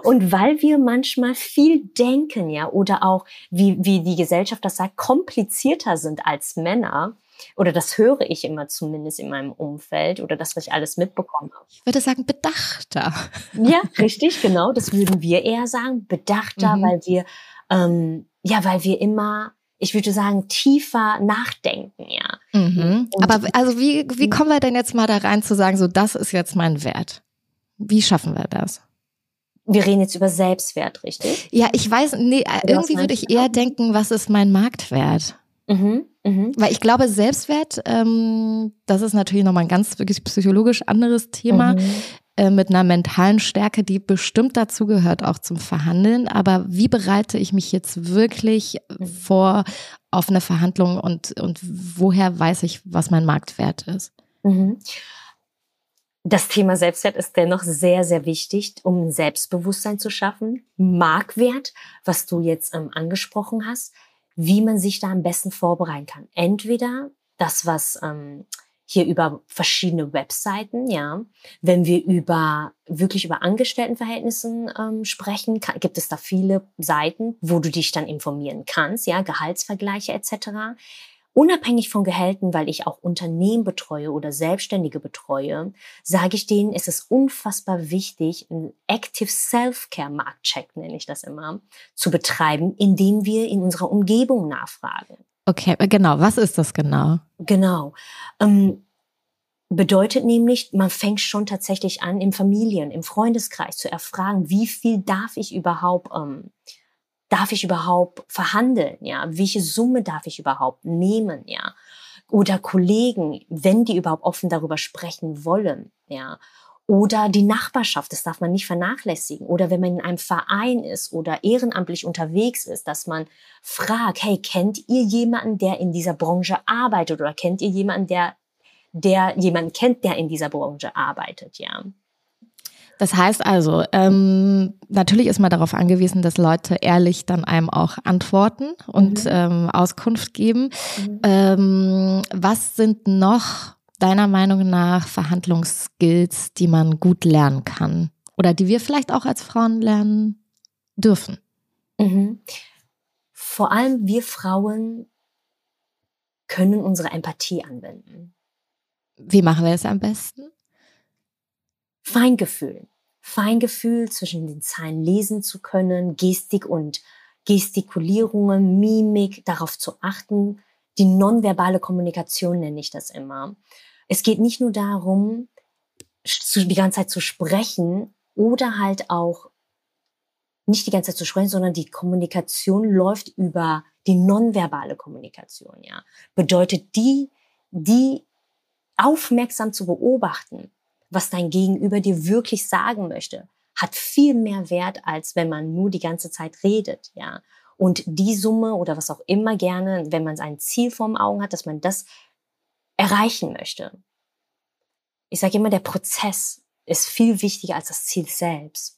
und weil wir manchmal viel denken, ja, oder auch, wie, wie die Gesellschaft das sagt, komplizierter sind als Männer, oder das höre ich immer zumindest in meinem Umfeld oder das, was ich alles mitbekomme. Ich würde sagen, bedachter. Ja, richtig, genau. Das würden wir eher sagen, bedachter, mhm. weil wir, ähm, ja, weil wir immer ich würde sagen, tiefer nachdenken, ja. Mhm. Aber also wie, wie kommen wir denn jetzt mal da rein zu sagen, so das ist jetzt mein Wert? Wie schaffen wir das? Wir reden jetzt über Selbstwert, richtig? Ja, ich weiß, nee, Oder irgendwie würde ich eher denken, was ist mein Marktwert? Mhm, mh. Weil ich glaube, Selbstwert, ähm, das ist natürlich nochmal ein ganz wirklich psychologisch anderes Thema. Mhm. Äh, mit einer mentalen Stärke, die bestimmt dazu gehört, auch zum Verhandeln. Aber wie bereite ich mich jetzt wirklich vor auf eine Verhandlung und, und woher weiß ich, was mein Marktwert ist? Mhm. Das Thema Selbstwert ist dennoch sehr, sehr wichtig, um Selbstbewusstsein zu schaffen. Markwert, was du jetzt ähm, angesprochen hast, wie man sich da am besten vorbereiten kann. Entweder das, was ähm, hier über verschiedene Webseiten, ja. Wenn wir über wirklich über Angestelltenverhältnissen ähm, sprechen, kann, gibt es da viele Seiten, wo du dich dann informieren kannst, ja, Gehaltsvergleiche etc. Unabhängig von Gehälten, weil ich auch Unternehmen betreue oder Selbstständige betreue, sage ich denen, es ist unfassbar wichtig, einen Active Self-Care Marktcheck, nenne ich das immer, zu betreiben, indem wir in unserer Umgebung nachfragen. Okay, äh, genau. Was ist das genau? Genau. Ähm, bedeutet nämlich, man fängt schon tatsächlich an, im Familien, im Freundeskreis zu erfragen, wie viel darf ich überhaupt, ähm, darf ich überhaupt verhandeln, ja? Welche Summe darf ich überhaupt nehmen, ja? Oder Kollegen, wenn die überhaupt offen darüber sprechen wollen, ja? Oder die Nachbarschaft, das darf man nicht vernachlässigen. Oder wenn man in einem Verein ist oder ehrenamtlich unterwegs ist, dass man fragt, hey, kennt ihr jemanden, der in dieser Branche arbeitet? Oder kennt ihr jemanden, der, der jemanden kennt, der in dieser Branche arbeitet, ja? Das heißt also, ähm, natürlich ist man darauf angewiesen, dass Leute ehrlich dann einem auch antworten und mhm. ähm, Auskunft geben. Mhm. Ähm, was sind noch deiner Meinung nach Verhandlungsskills, die man gut lernen kann oder die wir vielleicht auch als Frauen lernen dürfen? Mhm. Vor allem wir Frauen können unsere Empathie anwenden. Wie machen wir es am besten? Feingefühl. Feingefühl zwischen den Zeilen lesen zu können, Gestik und Gestikulierungen, Mimik, darauf zu achten. Die nonverbale Kommunikation nenne ich das immer. Es geht nicht nur darum, die ganze Zeit zu sprechen oder halt auch nicht die ganze Zeit zu sprechen, sondern die Kommunikation läuft über die nonverbale Kommunikation, ja. Bedeutet die, die aufmerksam zu beobachten, was dein Gegenüber dir wirklich sagen möchte, hat viel mehr Wert, als wenn man nur die ganze Zeit redet, ja. Und die Summe oder was auch immer gerne, wenn man ein Ziel vorm Augen hat, dass man das erreichen möchte. Ich sage immer, der Prozess ist viel wichtiger als das Ziel selbst.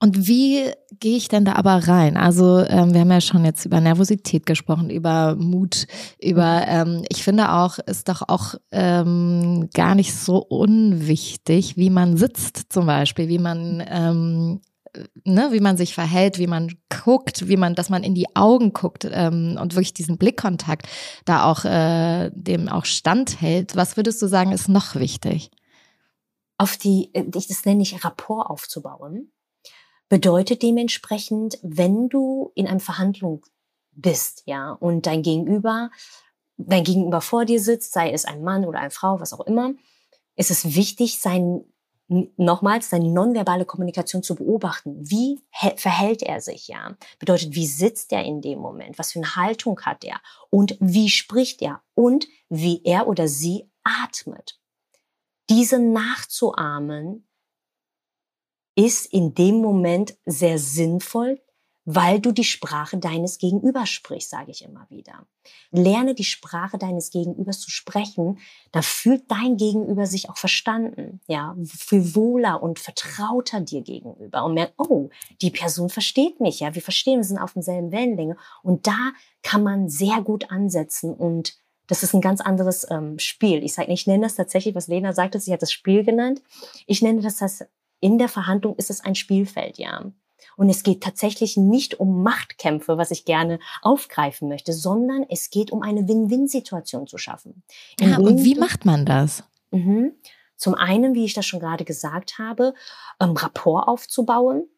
Und wie gehe ich denn da aber rein? Also ähm, wir haben ja schon jetzt über Nervosität gesprochen, über Mut, über, mhm. ähm, ich finde auch, ist doch auch ähm, gar nicht so unwichtig, wie man sitzt zum Beispiel, wie man ähm, Ne, wie man sich verhält, wie man guckt, wie man, dass man in die Augen guckt ähm, und wirklich diesen Blickkontakt da auch äh, dem auch standhält. Was würdest du sagen, ist noch wichtig? Auf die, äh, das nenne ich Rapport aufzubauen. Bedeutet dementsprechend, wenn du in einer Verhandlung bist, ja, und dein Gegenüber, dein Gegenüber vor dir sitzt, sei es ein Mann oder eine Frau, was auch immer, ist es wichtig, sein, nochmals seine nonverbale Kommunikation zu beobachten. Wie verhält er sich, ja? Bedeutet, wie sitzt er in dem Moment? Was für eine Haltung hat er? Und wie spricht er? Und wie er oder sie atmet. Diese nachzuahmen ist in dem Moment sehr sinnvoll, weil du die Sprache deines Gegenübers sprichst, sage ich immer wieder. Lerne die Sprache deines Gegenübers zu sprechen, da fühlt dein Gegenüber sich auch verstanden, ja, viel wohler und vertrauter dir gegenüber und merkt, oh, die Person versteht mich, ja, wir verstehen, wir sind auf demselben Wellenlänge und da kann man sehr gut ansetzen und das ist ein ganz anderes ähm, Spiel. Ich sage, ich nenne das tatsächlich, was Lena sagte, sie hat das Spiel genannt. Ich nenne das das in der Verhandlung ist es ein Spielfeld, ja. Und es geht tatsächlich nicht um Machtkämpfe, was ich gerne aufgreifen möchte, sondern es geht um eine Win-Win-Situation zu schaffen. Ja, und wie macht man das? Mhm. Zum einen, wie ich das schon gerade gesagt habe, ähm, Rapport aufzubauen.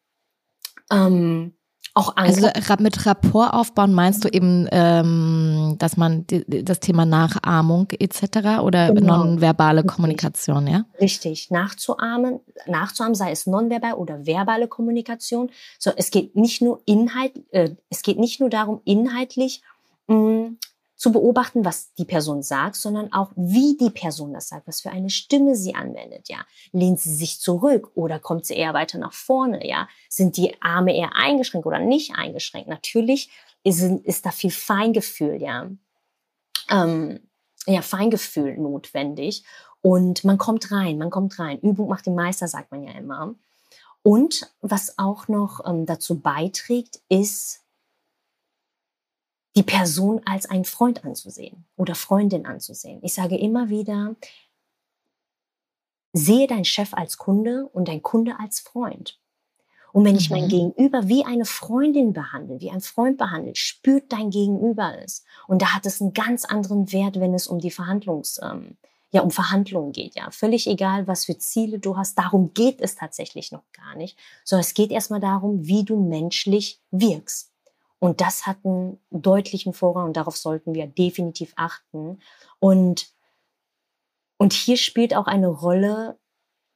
Ähm, auch also mit Rapport aufbauen meinst du eben, ähm, dass man das Thema Nachahmung etc. oder genau. nonverbale Kommunikation, ja? Richtig, nachzuahmen, nachzuahmen, sei es nonverbal oder verbale Kommunikation. So, es geht nicht nur Inhalt, äh, es geht nicht nur darum, inhaltlich mh, zu beobachten, was die Person sagt, sondern auch, wie die Person das sagt, was für eine Stimme sie anwendet, ja. Lehnt sie sich zurück oder kommt sie eher weiter nach vorne, ja. Sind die Arme eher eingeschränkt oder nicht eingeschränkt? Natürlich ist, ist da viel Feingefühl, ja. Ähm, ja, Feingefühl notwendig. Und man kommt rein, man kommt rein. Übung macht den Meister, sagt man ja immer. Und was auch noch ähm, dazu beiträgt, ist, die Person als einen Freund anzusehen oder Freundin anzusehen. Ich sage immer wieder, sehe dein Chef als Kunde und dein Kunde als Freund. Und wenn ich mein mhm. Gegenüber wie eine Freundin behandle, wie ein Freund behandle, spürt dein Gegenüber es. Und da hat es einen ganz anderen Wert, wenn es um die Verhandlungs, ähm, ja, um Verhandlungen geht, ja. Völlig egal, was für Ziele du hast. Darum geht es tatsächlich noch gar nicht. Sondern es geht erstmal darum, wie du menschlich wirkst. Und das hat einen deutlichen Vorrang und darauf sollten wir definitiv achten. Und, und hier spielt auch eine Rolle,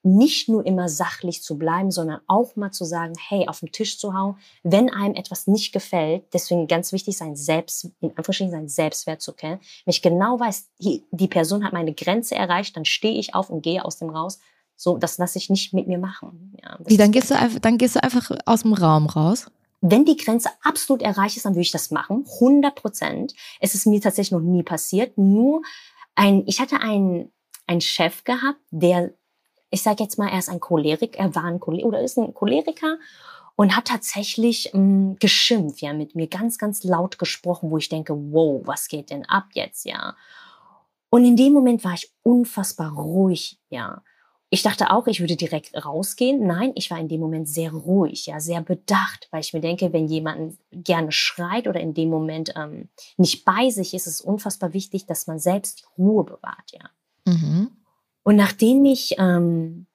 nicht nur immer sachlich zu bleiben, sondern auch mal zu sagen, hey, auf den Tisch zu hauen, wenn einem etwas nicht gefällt. Deswegen ganz wichtig, sein Selbst, in Anführungsstrichen, sein Selbstwert zu kennen. Wenn ich genau weiß, die Person hat meine Grenze erreicht, dann stehe ich auf und gehe aus dem raus. So, das lasse ich nicht mit mir machen. Ja, Wie, dann gehst du einfach, dann gehst du einfach aus dem Raum raus? Wenn die Grenze absolut erreicht ist, dann würde ich das machen. 100 Prozent. Es ist mir tatsächlich noch nie passiert. Nur ein, ich hatte einen, einen Chef gehabt, der, ich sage jetzt mal, er ist ein Cholerik, er war ein Cholerik oder ist ein Choleriker und hat tatsächlich mh, mm, geschimpft, ja, mit mir ganz, ganz laut gesprochen, wo ich denke, wow, was geht denn ab jetzt, ja. Und in dem Moment war ich unfassbar ruhig, ja. Ich dachte auch, ich würde direkt rausgehen. Nein, ich war in dem Moment sehr ruhig, ja, sehr bedacht, weil ich mir denke, wenn jemand gerne schreit oder in dem Moment ähm, nicht bei sich ist, ist es unfassbar wichtig, dass man selbst die Ruhe bewahrt, ja. Mhm. Und nachdem ich, ähm,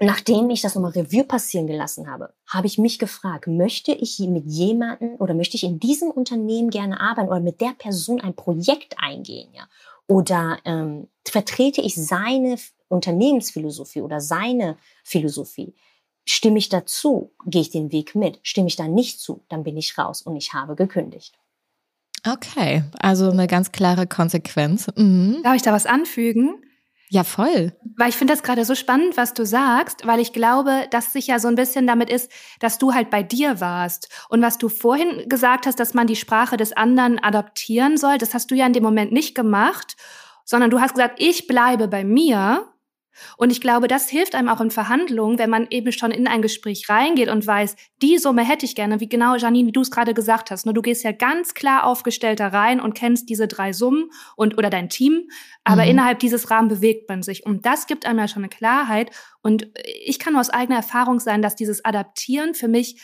nachdem ich das nochmal Revue passieren gelassen habe, habe ich mich gefragt, möchte ich mit jemandem oder möchte ich in diesem Unternehmen gerne arbeiten oder mit der Person ein Projekt eingehen, ja? Oder ähm, vertrete ich seine Unternehmensphilosophie oder seine Philosophie. Stimme ich dazu, gehe ich den Weg mit. Stimme ich da nicht zu, dann bin ich raus und ich habe gekündigt. Okay, also eine ganz klare Konsequenz. Mhm. Darf ich da was anfügen? Ja, voll. Weil ich finde das gerade so spannend, was du sagst, weil ich glaube, dass sich ja so ein bisschen damit ist, dass du halt bei dir warst. Und was du vorhin gesagt hast, dass man die Sprache des anderen adaptieren soll, das hast du ja in dem Moment nicht gemacht, sondern du hast gesagt, ich bleibe bei mir und ich glaube, das hilft einem auch in Verhandlungen, wenn man eben schon in ein Gespräch reingeht und weiß, die Summe hätte ich gerne, wie genau, Janine, wie du es gerade gesagt hast. Nur du gehst ja ganz klar aufgestellt da rein und kennst diese drei Summen und oder dein Team, aber mhm. innerhalb dieses Rahmens bewegt man sich. Und das gibt einem ja schon eine Klarheit. Und ich kann nur aus eigener Erfahrung sein, dass dieses Adaptieren für mich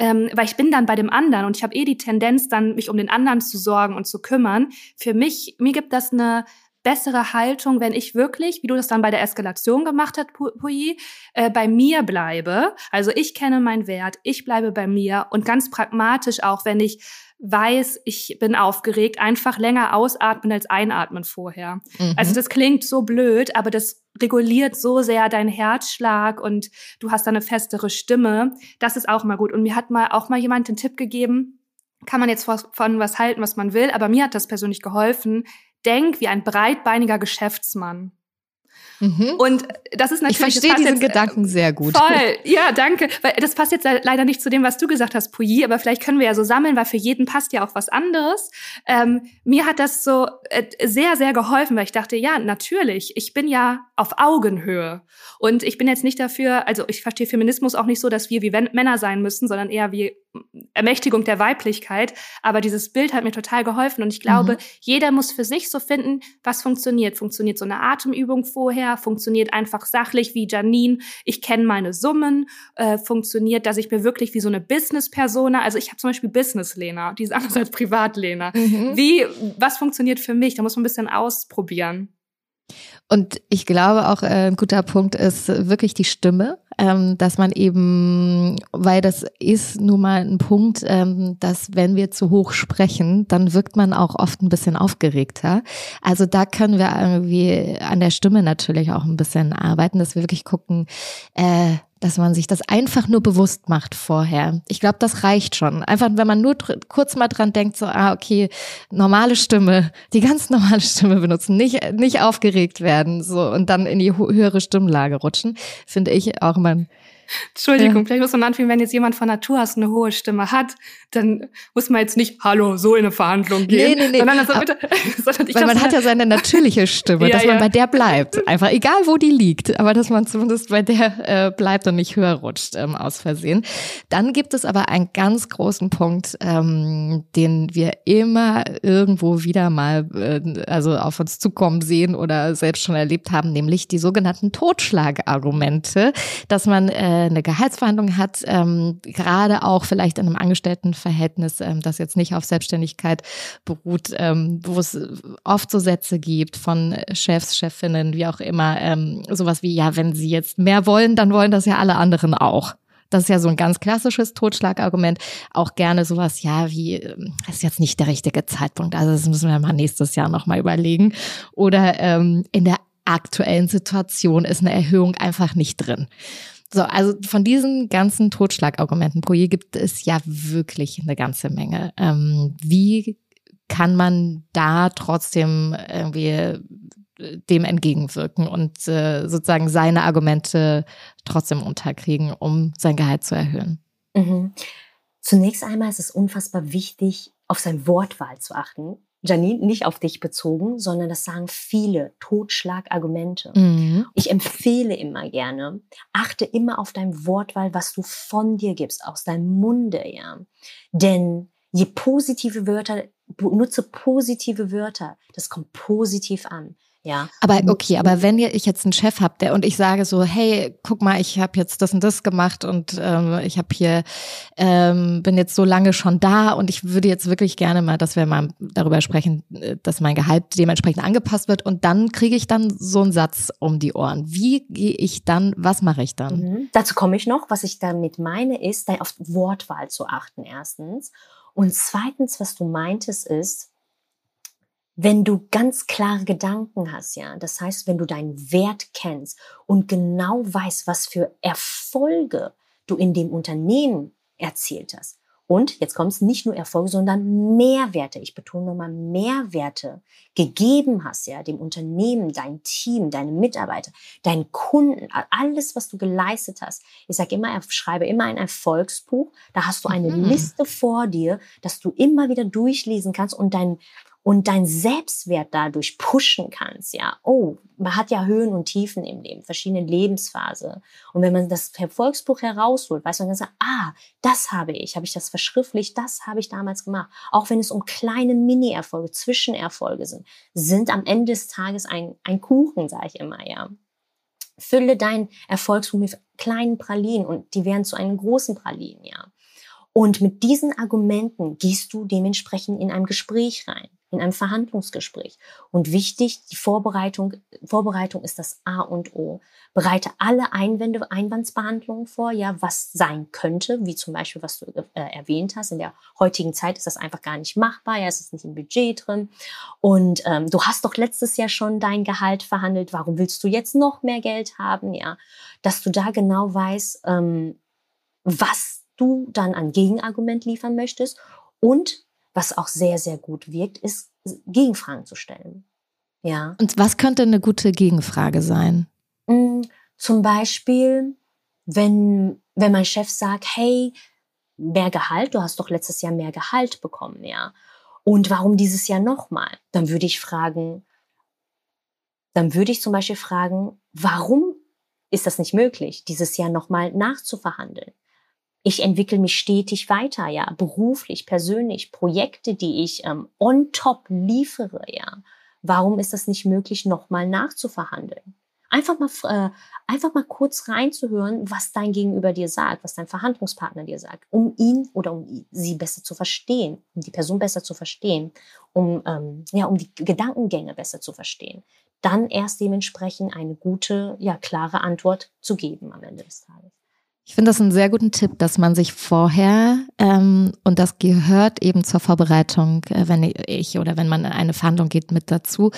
ähm, weil ich bin dann bei dem anderen und ich habe eh die Tendenz, dann mich um den anderen zu sorgen und zu kümmern. Für mich, mir gibt das eine bessere Haltung, wenn ich wirklich, wie du das dann bei der Eskalation gemacht hast, Puyi, äh, bei mir bleibe. Also ich kenne meinen Wert, ich bleibe bei mir und ganz pragmatisch auch, wenn ich weiß, ich bin aufgeregt, einfach länger ausatmen als einatmen vorher. Mhm. Also das klingt so blöd, aber das reguliert so sehr deinen Herzschlag und du hast dann eine festere Stimme. Das ist auch mal gut. Und mir hat mal auch mal jemand den Tipp gegeben, kann man jetzt von was halten, was man will, aber mir hat das persönlich geholfen, denk wie ein breitbeiniger Geschäftsmann. Mhm. Und das ist natürlich. Ich verstehe diesen jetzt, äh, Gedanken sehr gut. Voll, ja, danke. Weil das passt jetzt leider nicht zu dem, was du gesagt hast, Pouilly, aber vielleicht können wir ja so sammeln, weil für jeden passt ja auch was anderes. Ähm, mir hat das so äh, sehr, sehr geholfen, weil ich dachte, ja, natürlich, ich bin ja auf Augenhöhe. Und ich bin jetzt nicht dafür, also ich verstehe Feminismus auch nicht so, dass wir wie Männer sein müssen, sondern eher wie Ermächtigung der Weiblichkeit. Aber dieses Bild hat mir total geholfen und ich glaube, mhm. jeder muss für sich so finden, was funktioniert. Funktioniert so eine Atemübung vorher? Funktioniert einfach sachlich wie Janine? Ich kenne meine Summen. Äh, funktioniert, dass ich mir wirklich wie so eine Business-Persona, also ich habe zum Beispiel Business-Lena, die ist anders als Privat-Lena. Mhm. Wie, was funktioniert für mich? Da muss man ein bisschen ausprobieren. Und ich glaube auch, äh, ein guter Punkt ist wirklich die Stimme, ähm, dass man eben, weil das ist nun mal ein Punkt, ähm, dass wenn wir zu hoch sprechen, dann wirkt man auch oft ein bisschen aufgeregter. Also da können wir irgendwie an der Stimme natürlich auch ein bisschen arbeiten, dass wir wirklich gucken, äh, dass man sich das einfach nur bewusst macht vorher. Ich glaube, das reicht schon. Einfach, wenn man nur kurz mal dran denkt, so, ah, okay, normale Stimme, die ganz normale Stimme benutzen, nicht, nicht aufgeregt werden, so, und dann in die höhere Stimmlage rutschen, finde ich auch immer Entschuldigung, ja. vielleicht muss man anfangen, wenn jetzt jemand von Natur aus eine hohe Stimme hat, dann muss man jetzt nicht, hallo, so in eine Verhandlung gehen. Nee, nee, nee. Sondern, also bitte, sondern Weil man hat ja seine natürliche Stimme, ja, dass man ja. bei der bleibt. Einfach egal, wo die liegt, aber dass man zumindest bei der äh, bleibt und nicht höher rutscht ähm, aus Versehen. Dann gibt es aber einen ganz großen Punkt, ähm, den wir immer irgendwo wieder mal äh, also auf uns zukommen sehen oder selbst schon erlebt haben, nämlich die sogenannten Totschlagargumente, dass man äh, eine Gehaltsverhandlung hat, ähm, gerade auch vielleicht in einem Angestelltenverhältnis, ähm, das jetzt nicht auf Selbstständigkeit beruht, ähm, wo es oft so Sätze gibt von Chefs, Chefinnen, wie auch immer, ähm, sowas wie, ja, wenn sie jetzt mehr wollen, dann wollen das ja alle anderen auch. Das ist ja so ein ganz klassisches Totschlagargument. Auch gerne sowas, ja, wie, ähm, das ist jetzt nicht der richtige Zeitpunkt. Also das müssen wir mal nächstes Jahr nochmal überlegen. Oder ähm, in der aktuellen Situation ist eine Erhöhung einfach nicht drin. So, also von diesen ganzen Totschlagargumenten pro je gibt es ja wirklich eine ganze Menge. Ähm, wie kann man da trotzdem irgendwie äh, dem entgegenwirken und äh, sozusagen seine Argumente trotzdem unterkriegen, um sein Gehalt zu erhöhen? Mhm. Zunächst einmal ist es unfassbar wichtig, auf sein Wortwahl zu achten. Janine, nicht auf dich bezogen, sondern das sagen viele Totschlagargumente. Mhm. Ich empfehle immer gerne, achte immer auf dein Wortwahl, was du von dir gibst, aus deinem Munde, ja. Denn je positive Wörter, nutze positive Wörter, das kommt positiv an. Ja. Aber okay, aber wenn ich jetzt einen Chef habe, der und ich sage so, hey, guck mal, ich habe jetzt das und das gemacht und ähm, ich habe hier ähm, bin jetzt so lange schon da und ich würde jetzt wirklich gerne mal, dass wir mal darüber sprechen, äh, dass mein Gehalt dementsprechend angepasst wird und dann kriege ich dann so einen Satz um die Ohren. Wie gehe ich dann? Was mache ich dann? Mhm. Dazu komme ich noch. Was ich damit meine, ist, auf Wortwahl zu achten. Erstens und zweitens, was du meintest, ist wenn du ganz klare Gedanken hast, ja, das heißt, wenn du deinen Wert kennst und genau weißt, was für Erfolge du in dem Unternehmen erzielt hast. Und jetzt kommt es nicht nur Erfolge, sondern Mehrwerte. Ich betone nochmal Mehrwerte gegeben hast, ja, dem Unternehmen, dein Team, deine Mitarbeiter, deinen Kunden, alles, was du geleistet hast. Ich sage immer, schreibe immer ein Erfolgsbuch. Da hast du eine mhm. Liste vor dir, dass du immer wieder durchlesen kannst und dein und dein Selbstwert dadurch pushen kannst, ja. Oh, man hat ja Höhen und Tiefen im Leben, verschiedene Lebensphasen. Und wenn man das Erfolgsbuch herausholt, weiß man dann sagt, ah, das habe ich, habe ich das verschriftlicht, das habe ich damals gemacht. Auch wenn es um kleine Mini-Erfolge, Zwischenerfolge sind, sind am Ende des Tages ein, ein Kuchen, sage ich immer, ja. Fülle dein Erfolgsbuch mit kleinen Pralinen und die werden zu einem großen Pralinen, ja. Und mit diesen Argumenten gehst du dementsprechend in ein Gespräch rein in einem Verhandlungsgespräch. Und wichtig, die Vorbereitung, Vorbereitung ist das A und O. Bereite alle Einwände, Einwandsbehandlungen vor, ja, was sein könnte, wie zum Beispiel, was du äh, erwähnt hast. In der heutigen Zeit ist das einfach gar nicht machbar, ja, es ist nicht im Budget drin. Und ähm, du hast doch letztes Jahr schon dein Gehalt verhandelt, warum willst du jetzt noch mehr Geld haben, ja, dass du da genau weißt, ähm, was du dann an Gegenargument liefern möchtest und was auch sehr, sehr gut wirkt, ist Gegenfragen zu stellen. Ja. Und was könnte eine gute Gegenfrage sein? Mm, zum Beispiel, wenn, wenn mein Chef sagt, hey, mehr Gehalt, du hast doch letztes Jahr mehr Gehalt bekommen, ja. Und warum dieses Jahr nochmal? Dann würde ich fragen, dann würde ich zum Beispiel fragen, warum ist das nicht möglich, dieses Jahr nochmal nachzuverhandeln? Ich entwickle mich stetig weiter, ja, beruflich, persönlich, Projekte, die ich ähm, on top liefere, ja. Warum ist das nicht möglich, nochmal nachzuverhandeln? Einfach mal, äh, einfach mal kurz reinzuhören, was dein Gegenüber dir sagt, was dein Verhandlungspartner dir sagt, um ihn oder um sie besser zu verstehen, um die Person besser zu verstehen, um, ähm, ja, um die Gedankengänge besser zu verstehen. Dann erst dementsprechend eine gute, ja, klare Antwort zu geben am Ende des Tages. Ich finde das einen sehr guten Tipp, dass man sich vorher, ähm, und das gehört eben zur Vorbereitung, äh, wenn ich oder wenn man in eine Verhandlung geht, mit dazu,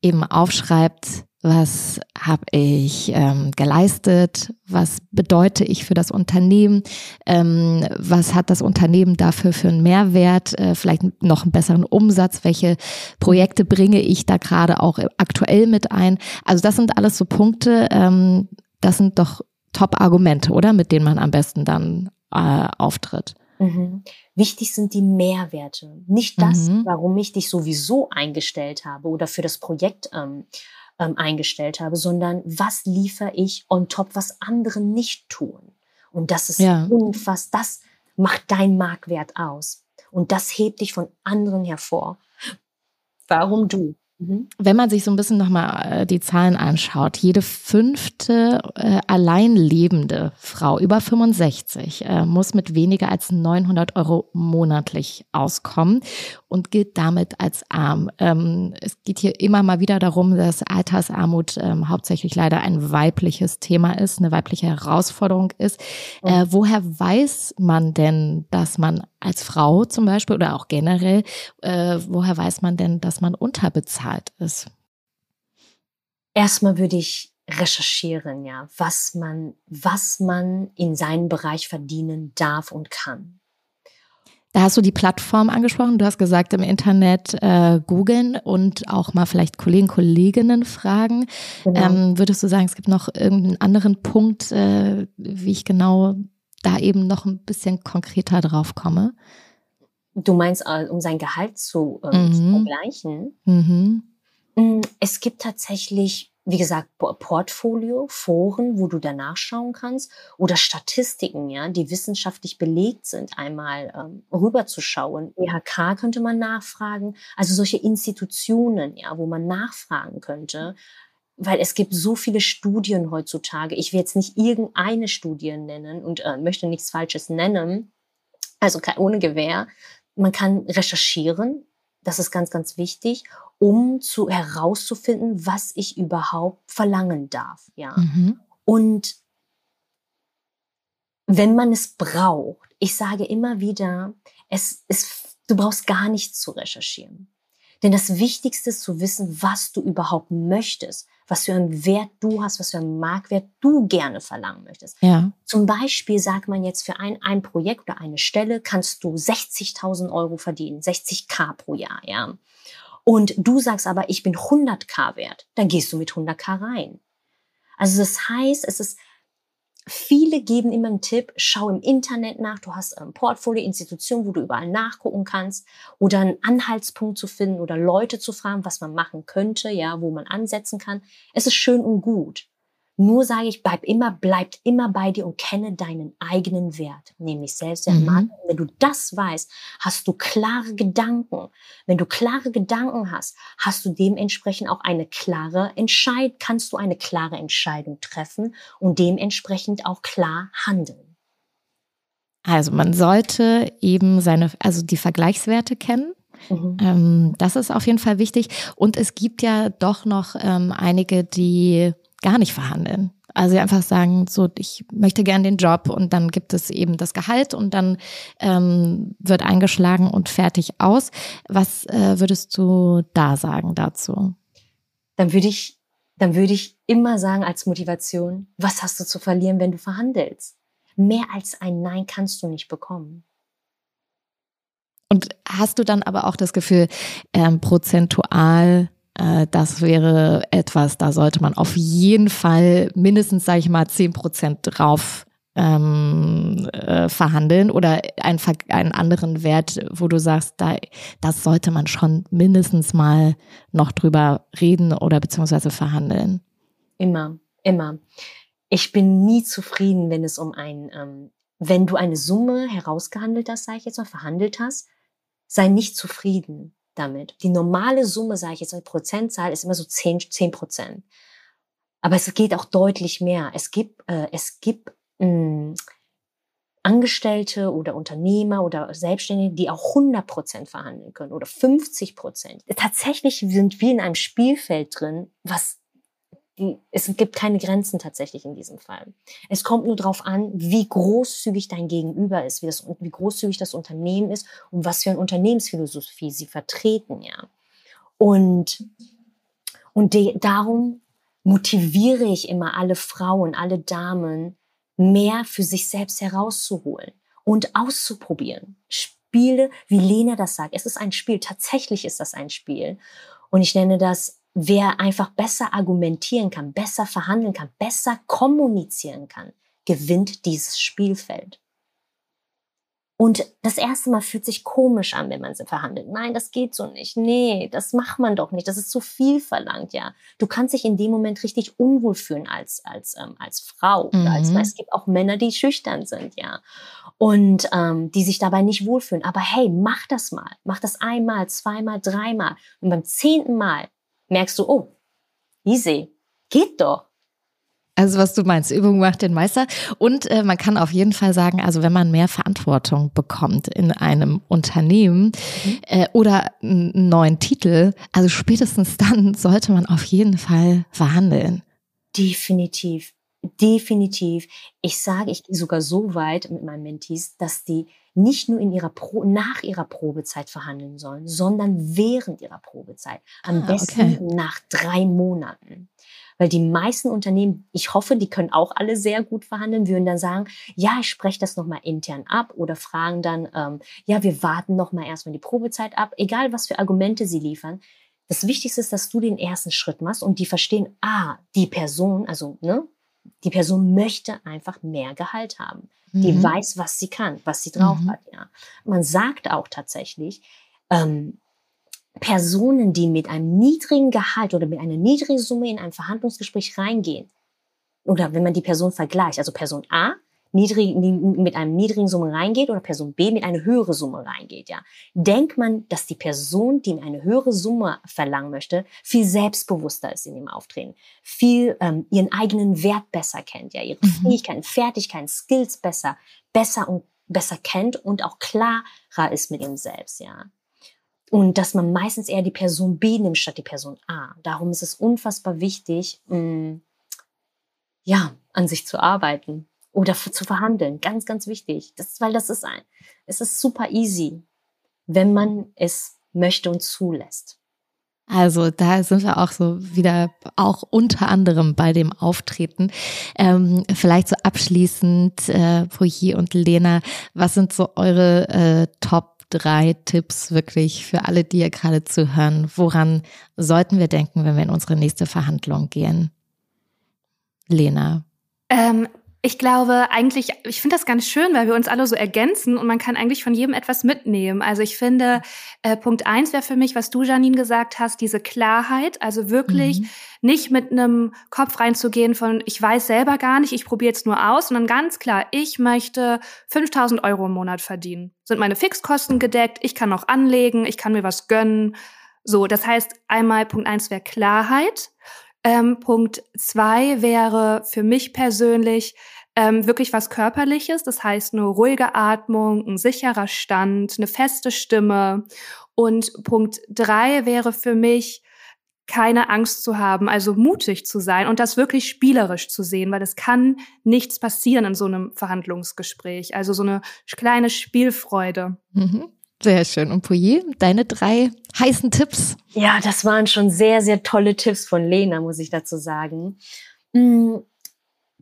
eben aufschreibt, was habe ich ähm, geleistet, was bedeute ich für das Unternehmen, ähm, was hat das Unternehmen dafür für einen Mehrwert, äh, vielleicht noch einen besseren Umsatz, welche Projekte bringe ich da gerade auch aktuell mit ein. Also das sind alles so Punkte, ähm, das sind doch Top-Argumente, oder? Mit denen man am besten dann äh, auftritt. Mhm. Wichtig sind die Mehrwerte. Nicht das, mhm. warum ich dich sowieso eingestellt habe oder für das Projekt ähm, ähm, eingestellt habe, sondern was liefere ich on top, was andere nicht tun. Und das ist ja. unfassbar, das macht dein Marktwert aus. Und das hebt dich von anderen hervor. Warum du? Mhm. Wenn man sich so ein bisschen nochmal äh, die Zahlen anschaut, jede fünfte äh, allein lebende Frau über 65 äh, muss mit weniger als 900 Euro monatlich auskommen und gilt damit als arm. Ähm, es geht hier immer mal wieder darum, dass Altersarmut ähm, hauptsächlich leider ein weibliches Thema ist, eine weibliche Herausforderung ist. Äh, woher weiß man denn, dass man als Frau zum Beispiel oder auch generell, äh, woher weiß man denn, dass man unterbezahlt ist? Erstmal würde ich recherchieren, ja, was man, was man in seinem Bereich verdienen darf und kann. Da hast du die Plattform angesprochen. Du hast gesagt, im Internet äh, googeln und auch mal vielleicht Kollegen, Kolleginnen fragen. Genau. Ähm, würdest du sagen, es gibt noch irgendeinen anderen Punkt, äh, wie ich genau da eben noch ein bisschen konkreter drauf komme. Du meinst, äh, um sein Gehalt zu, äh, mhm. zu vergleichen? Mhm. Mm, es gibt tatsächlich wie gesagt, Portfolio, Foren, wo du danach schauen kannst oder Statistiken, ja, die wissenschaftlich belegt sind, einmal ähm, rüberzuschauen. EHK könnte man nachfragen, also solche Institutionen, ja, wo man nachfragen könnte, weil es gibt so viele Studien heutzutage. Ich will jetzt nicht irgendeine Studie nennen und äh, möchte nichts Falsches nennen, also ohne Gewähr. Man kann recherchieren, das ist ganz, ganz wichtig, um zu herauszufinden, was ich überhaupt verlangen darf. Ja. Mhm. Und wenn man es braucht, ich sage immer wieder, es ist, du brauchst gar nichts zu recherchieren. Denn das Wichtigste ist zu wissen, was du überhaupt möchtest, was für einen Wert du hast, was für einen Marktwert du gerne verlangen möchtest. Ja. Zum Beispiel sagt man jetzt für ein, ein Projekt oder eine Stelle kannst du 60.000 Euro verdienen, 60k pro Jahr, ja. Und du sagst aber, ich bin 100k wert, dann gehst du mit 100k rein. Also das heißt, es ist Viele geben immer einen Tipp, schau im Internet nach, du hast ein Portfolio, Institution, wo du überall nachgucken kannst oder einen Anhaltspunkt zu finden oder Leute zu fragen, was man machen könnte, ja, wo man ansetzen kann. Es ist schön und gut. Nur sage ich, bleib immer, bleibt immer bei dir und kenne deinen eigenen Wert, nämlich selbst der mhm. Wenn du das weißt, hast du klare Gedanken. Wenn du klare Gedanken hast, hast du dementsprechend auch eine klare Entscheidung, kannst du eine klare Entscheidung treffen und dementsprechend auch klar handeln. Also man sollte eben seine, also die Vergleichswerte kennen. Mhm. Ähm, das ist auf jeden Fall wichtig. Und es gibt ja doch noch ähm, einige, die gar nicht verhandeln. Also einfach sagen, so, ich möchte gern den Job und dann gibt es eben das Gehalt und dann ähm, wird eingeschlagen und fertig aus. Was äh, würdest du da sagen dazu? Dann würde ich, dann würde ich immer sagen als Motivation, was hast du zu verlieren, wenn du verhandelst? Mehr als ein Nein kannst du nicht bekommen. Und hast du dann aber auch das Gefühl, ähm, prozentual das wäre etwas, da sollte man auf jeden Fall mindestens, sage ich mal, zehn Prozent drauf ähm, äh, verhandeln oder einen, einen anderen Wert, wo du sagst, da, das sollte man schon mindestens mal noch drüber reden oder beziehungsweise verhandeln. Immer, immer. Ich bin nie zufrieden, wenn es um ein, ähm, wenn du eine Summe herausgehandelt hast, sage ich jetzt mal, verhandelt hast, sei nicht zufrieden damit. Die normale Summe, sage ich jetzt, eine Prozentzahl ist immer so 10, 10 Prozent. Aber es geht auch deutlich mehr. Es gibt, äh, es gibt mh, hm, Angestellte oder Unternehmer oder Selbstständige, die auch 100 Prozent verhandeln können oder 50 Prozent. Tatsächlich sind wir in einem Spielfeld drin, was die, es gibt keine Grenzen tatsächlich in diesem Fall. Es kommt nur darauf an, wie großzügig dein Gegenüber ist, wie, das, wie großzügig das Unternehmen ist und was für eine Unternehmensphilosophie sie vertreten, ja. Und, und de, darum motiviere ich immer alle Frauen, alle Damen, mehr für sich selbst herauszuholen und auszuprobieren. Spiele, wie Lena das sagt, es ist ein Spiel. Tatsächlich ist das ein Spiel. Und ich nenne das wer einfach besser argumentieren kann, besser verhandeln kann, besser kommunizieren kann, gewinnt dieses Spielfeld. Und das erste Mal fühlt sich komisch an, wenn man sie verhandelt. Nein, das geht so nicht. Nee, das macht man doch nicht. Das ist zu viel verlangt, ja. Du kannst dich in dem Moment richtig unwohl fühlen als, als, ähm, als Frau. Mhm. Als, es gibt auch Männer, die schüchtern sind, ja. Und ähm, die sich dabei nicht wohlfühlen. Aber hey, mach das mal. Mach das einmal, zweimal, dreimal. Und beim zehnten Mal merkst du, oh, easy, geht doch. Also was du meinst, Übung macht den Meister. Und äh, man kann auf jeden Fall sagen, also wenn man mehr Verantwortung bekommt in einem Unternehmen mhm. äh, oder einen neuen Titel, also spätestens dann sollte man auf jeden Fall verhandeln. Definitiv, definitiv. Ich sage, ich gehe sogar so weit mit meinen Mentees, dass die nicht nur in ihrer Pro nach ihrer Probezeit verhandeln sollen, sondern während ihrer Probezeit. Am ah, besten okay. nach drei Monaten. Weil die meisten Unternehmen, ich hoffe, die können auch alle sehr gut verhandeln, würden dann sagen, ja, ich spreche das nochmal intern ab oder fragen dann, ähm, ja, wir warten nochmal erstmal die Probezeit ab, egal was für Argumente sie liefern. Das Wichtigste ist, dass du den ersten Schritt machst und die verstehen, ah, die Person, also ne, die Person möchte einfach mehr Gehalt haben. Mhm. Die weiß, was sie kann, was sie drauf mhm. hat. Ja. Man sagt auch tatsächlich, ähm, Personen, die mit einem niedrigen Gehalt oder mit einer niedrigen Summe in ein Verhandlungsgespräch reingehen, oder wenn man die Person vergleicht, also Person A niedrig, mit einem niedrigen Summe reingeht oder Person B mit einer höheren Summe reingeht, ja, denkt man, dass die Person, die eine höhere Summe verlangen möchte, viel selbstbewusster ist in dem Auftreten, viel ähm, ihren eigenen Wert besser kennt, ja, ihre mhm. Fähigkeiten, Fertigkeiten, Skills besser, besser und besser kennt und auch klarer ist mit ihm selbst, ja. Und dass man meistens eher die Person B nimmt statt die Person A. Darum ist es unfassbar wichtig, mh, mm, ja, an sich zu arbeiten oder zu verhandeln. Ganz, ganz wichtig. Das, weil das ist ein, es ist super easy, wenn man es möchte und zulässt. Also da sind wir auch so wieder auch unter anderem bei dem Auftreten. Ähm, vielleicht so abschließend, äh, Poji und Lena, was sind so eure äh, Top drei Tipps wirklich für alle, die hier gerade zuhören? Woran sollten wir denken, wenn wir in unsere nächste Verhandlung gehen? Lena. Ähm, ich glaube eigentlich, ich finde das ganz schön, weil wir uns alle so ergänzen und man kann eigentlich von jedem etwas mitnehmen. Also ich finde, äh, Punkt eins wäre für mich, was du, Janine, gesagt hast, diese Klarheit. Also wirklich mhm. nicht mit einem Kopf reinzugehen von, ich weiß selber gar nicht, ich probiere jetzt nur aus, sondern ganz klar, ich möchte 5000 Euro im Monat verdienen. Sind meine Fixkosten gedeckt, ich kann noch anlegen, ich kann mir was gönnen. So, das heißt, einmal Punkt eins wäre Klarheit. Ähm, Punkt zwei wäre für mich persönlich ähm, wirklich was Körperliches, das heißt eine ruhige Atmung, ein sicherer Stand, eine feste Stimme. Und Punkt drei wäre für mich, keine Angst zu haben, also mutig zu sein und das wirklich spielerisch zu sehen, weil es kann nichts passieren in so einem Verhandlungsgespräch. Also so eine kleine Spielfreude. Mhm. Sehr schön. Und Pouillet, deine drei heißen Tipps? Ja, das waren schon sehr, sehr tolle Tipps von Lena, muss ich dazu sagen. Hm,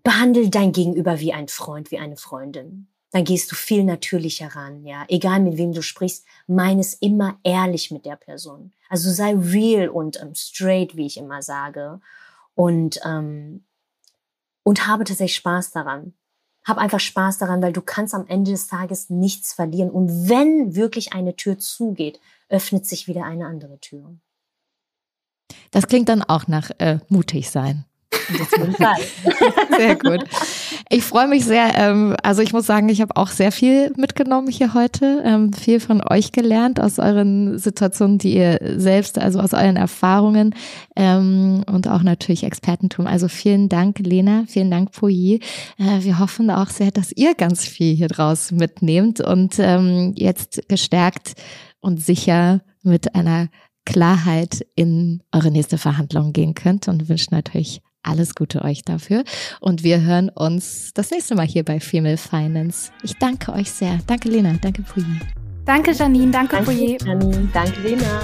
behandle dein Gegenüber wie ein Freund, wie eine Freundin. Dann gehst du viel natürlicher ran, ja. Egal mit wem du sprichst, meine es immer ehrlich mit der Person. Also sei real und ähm, straight, wie ich immer sage. Und, ähm, und habe tatsächlich Spaß daran hab einfach Spaß daran, weil du kannst am Ende des Tages nichts verlieren. Und wenn wirklich eine Tür zugeht, öffnet sich wieder eine andere Tür. Das klingt dann auch nach äh, mutig sein. Sehr gut. Ich freue mich sehr. Ähm, also ich muss sagen, ich habe auch sehr viel mitgenommen hier heute, ähm, viel von euch gelernt aus euren Situationen, die ihr selbst, also aus euren Erfahrungen ähm, und auch natürlich Expertentum. Also vielen Dank, Lena, vielen Dank, Poyi. Äh, wir hoffen auch sehr, dass ihr ganz viel hier draus mitnehmt und ähm, jetzt gestärkt und sicher mit einer Klarheit in eure nächste Verhandlung gehen könnt und wünschen natürlich alles Gute euch dafür. Und wir hören uns das nächste Mal hier bei Female Finance. Ich danke euch sehr. Danke, Lena. Danke, Pouillet. Danke, Janine. Danke, danke Pouillet. Janine. Danke, Lena.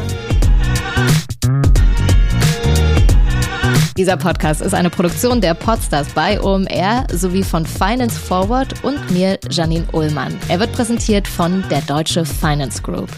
Dieser Podcast ist eine Produktion der Podstars bei OMR sowie von Finance Forward und mir, Janine Ullmann. Er wird präsentiert von der Deutsche Finance Group.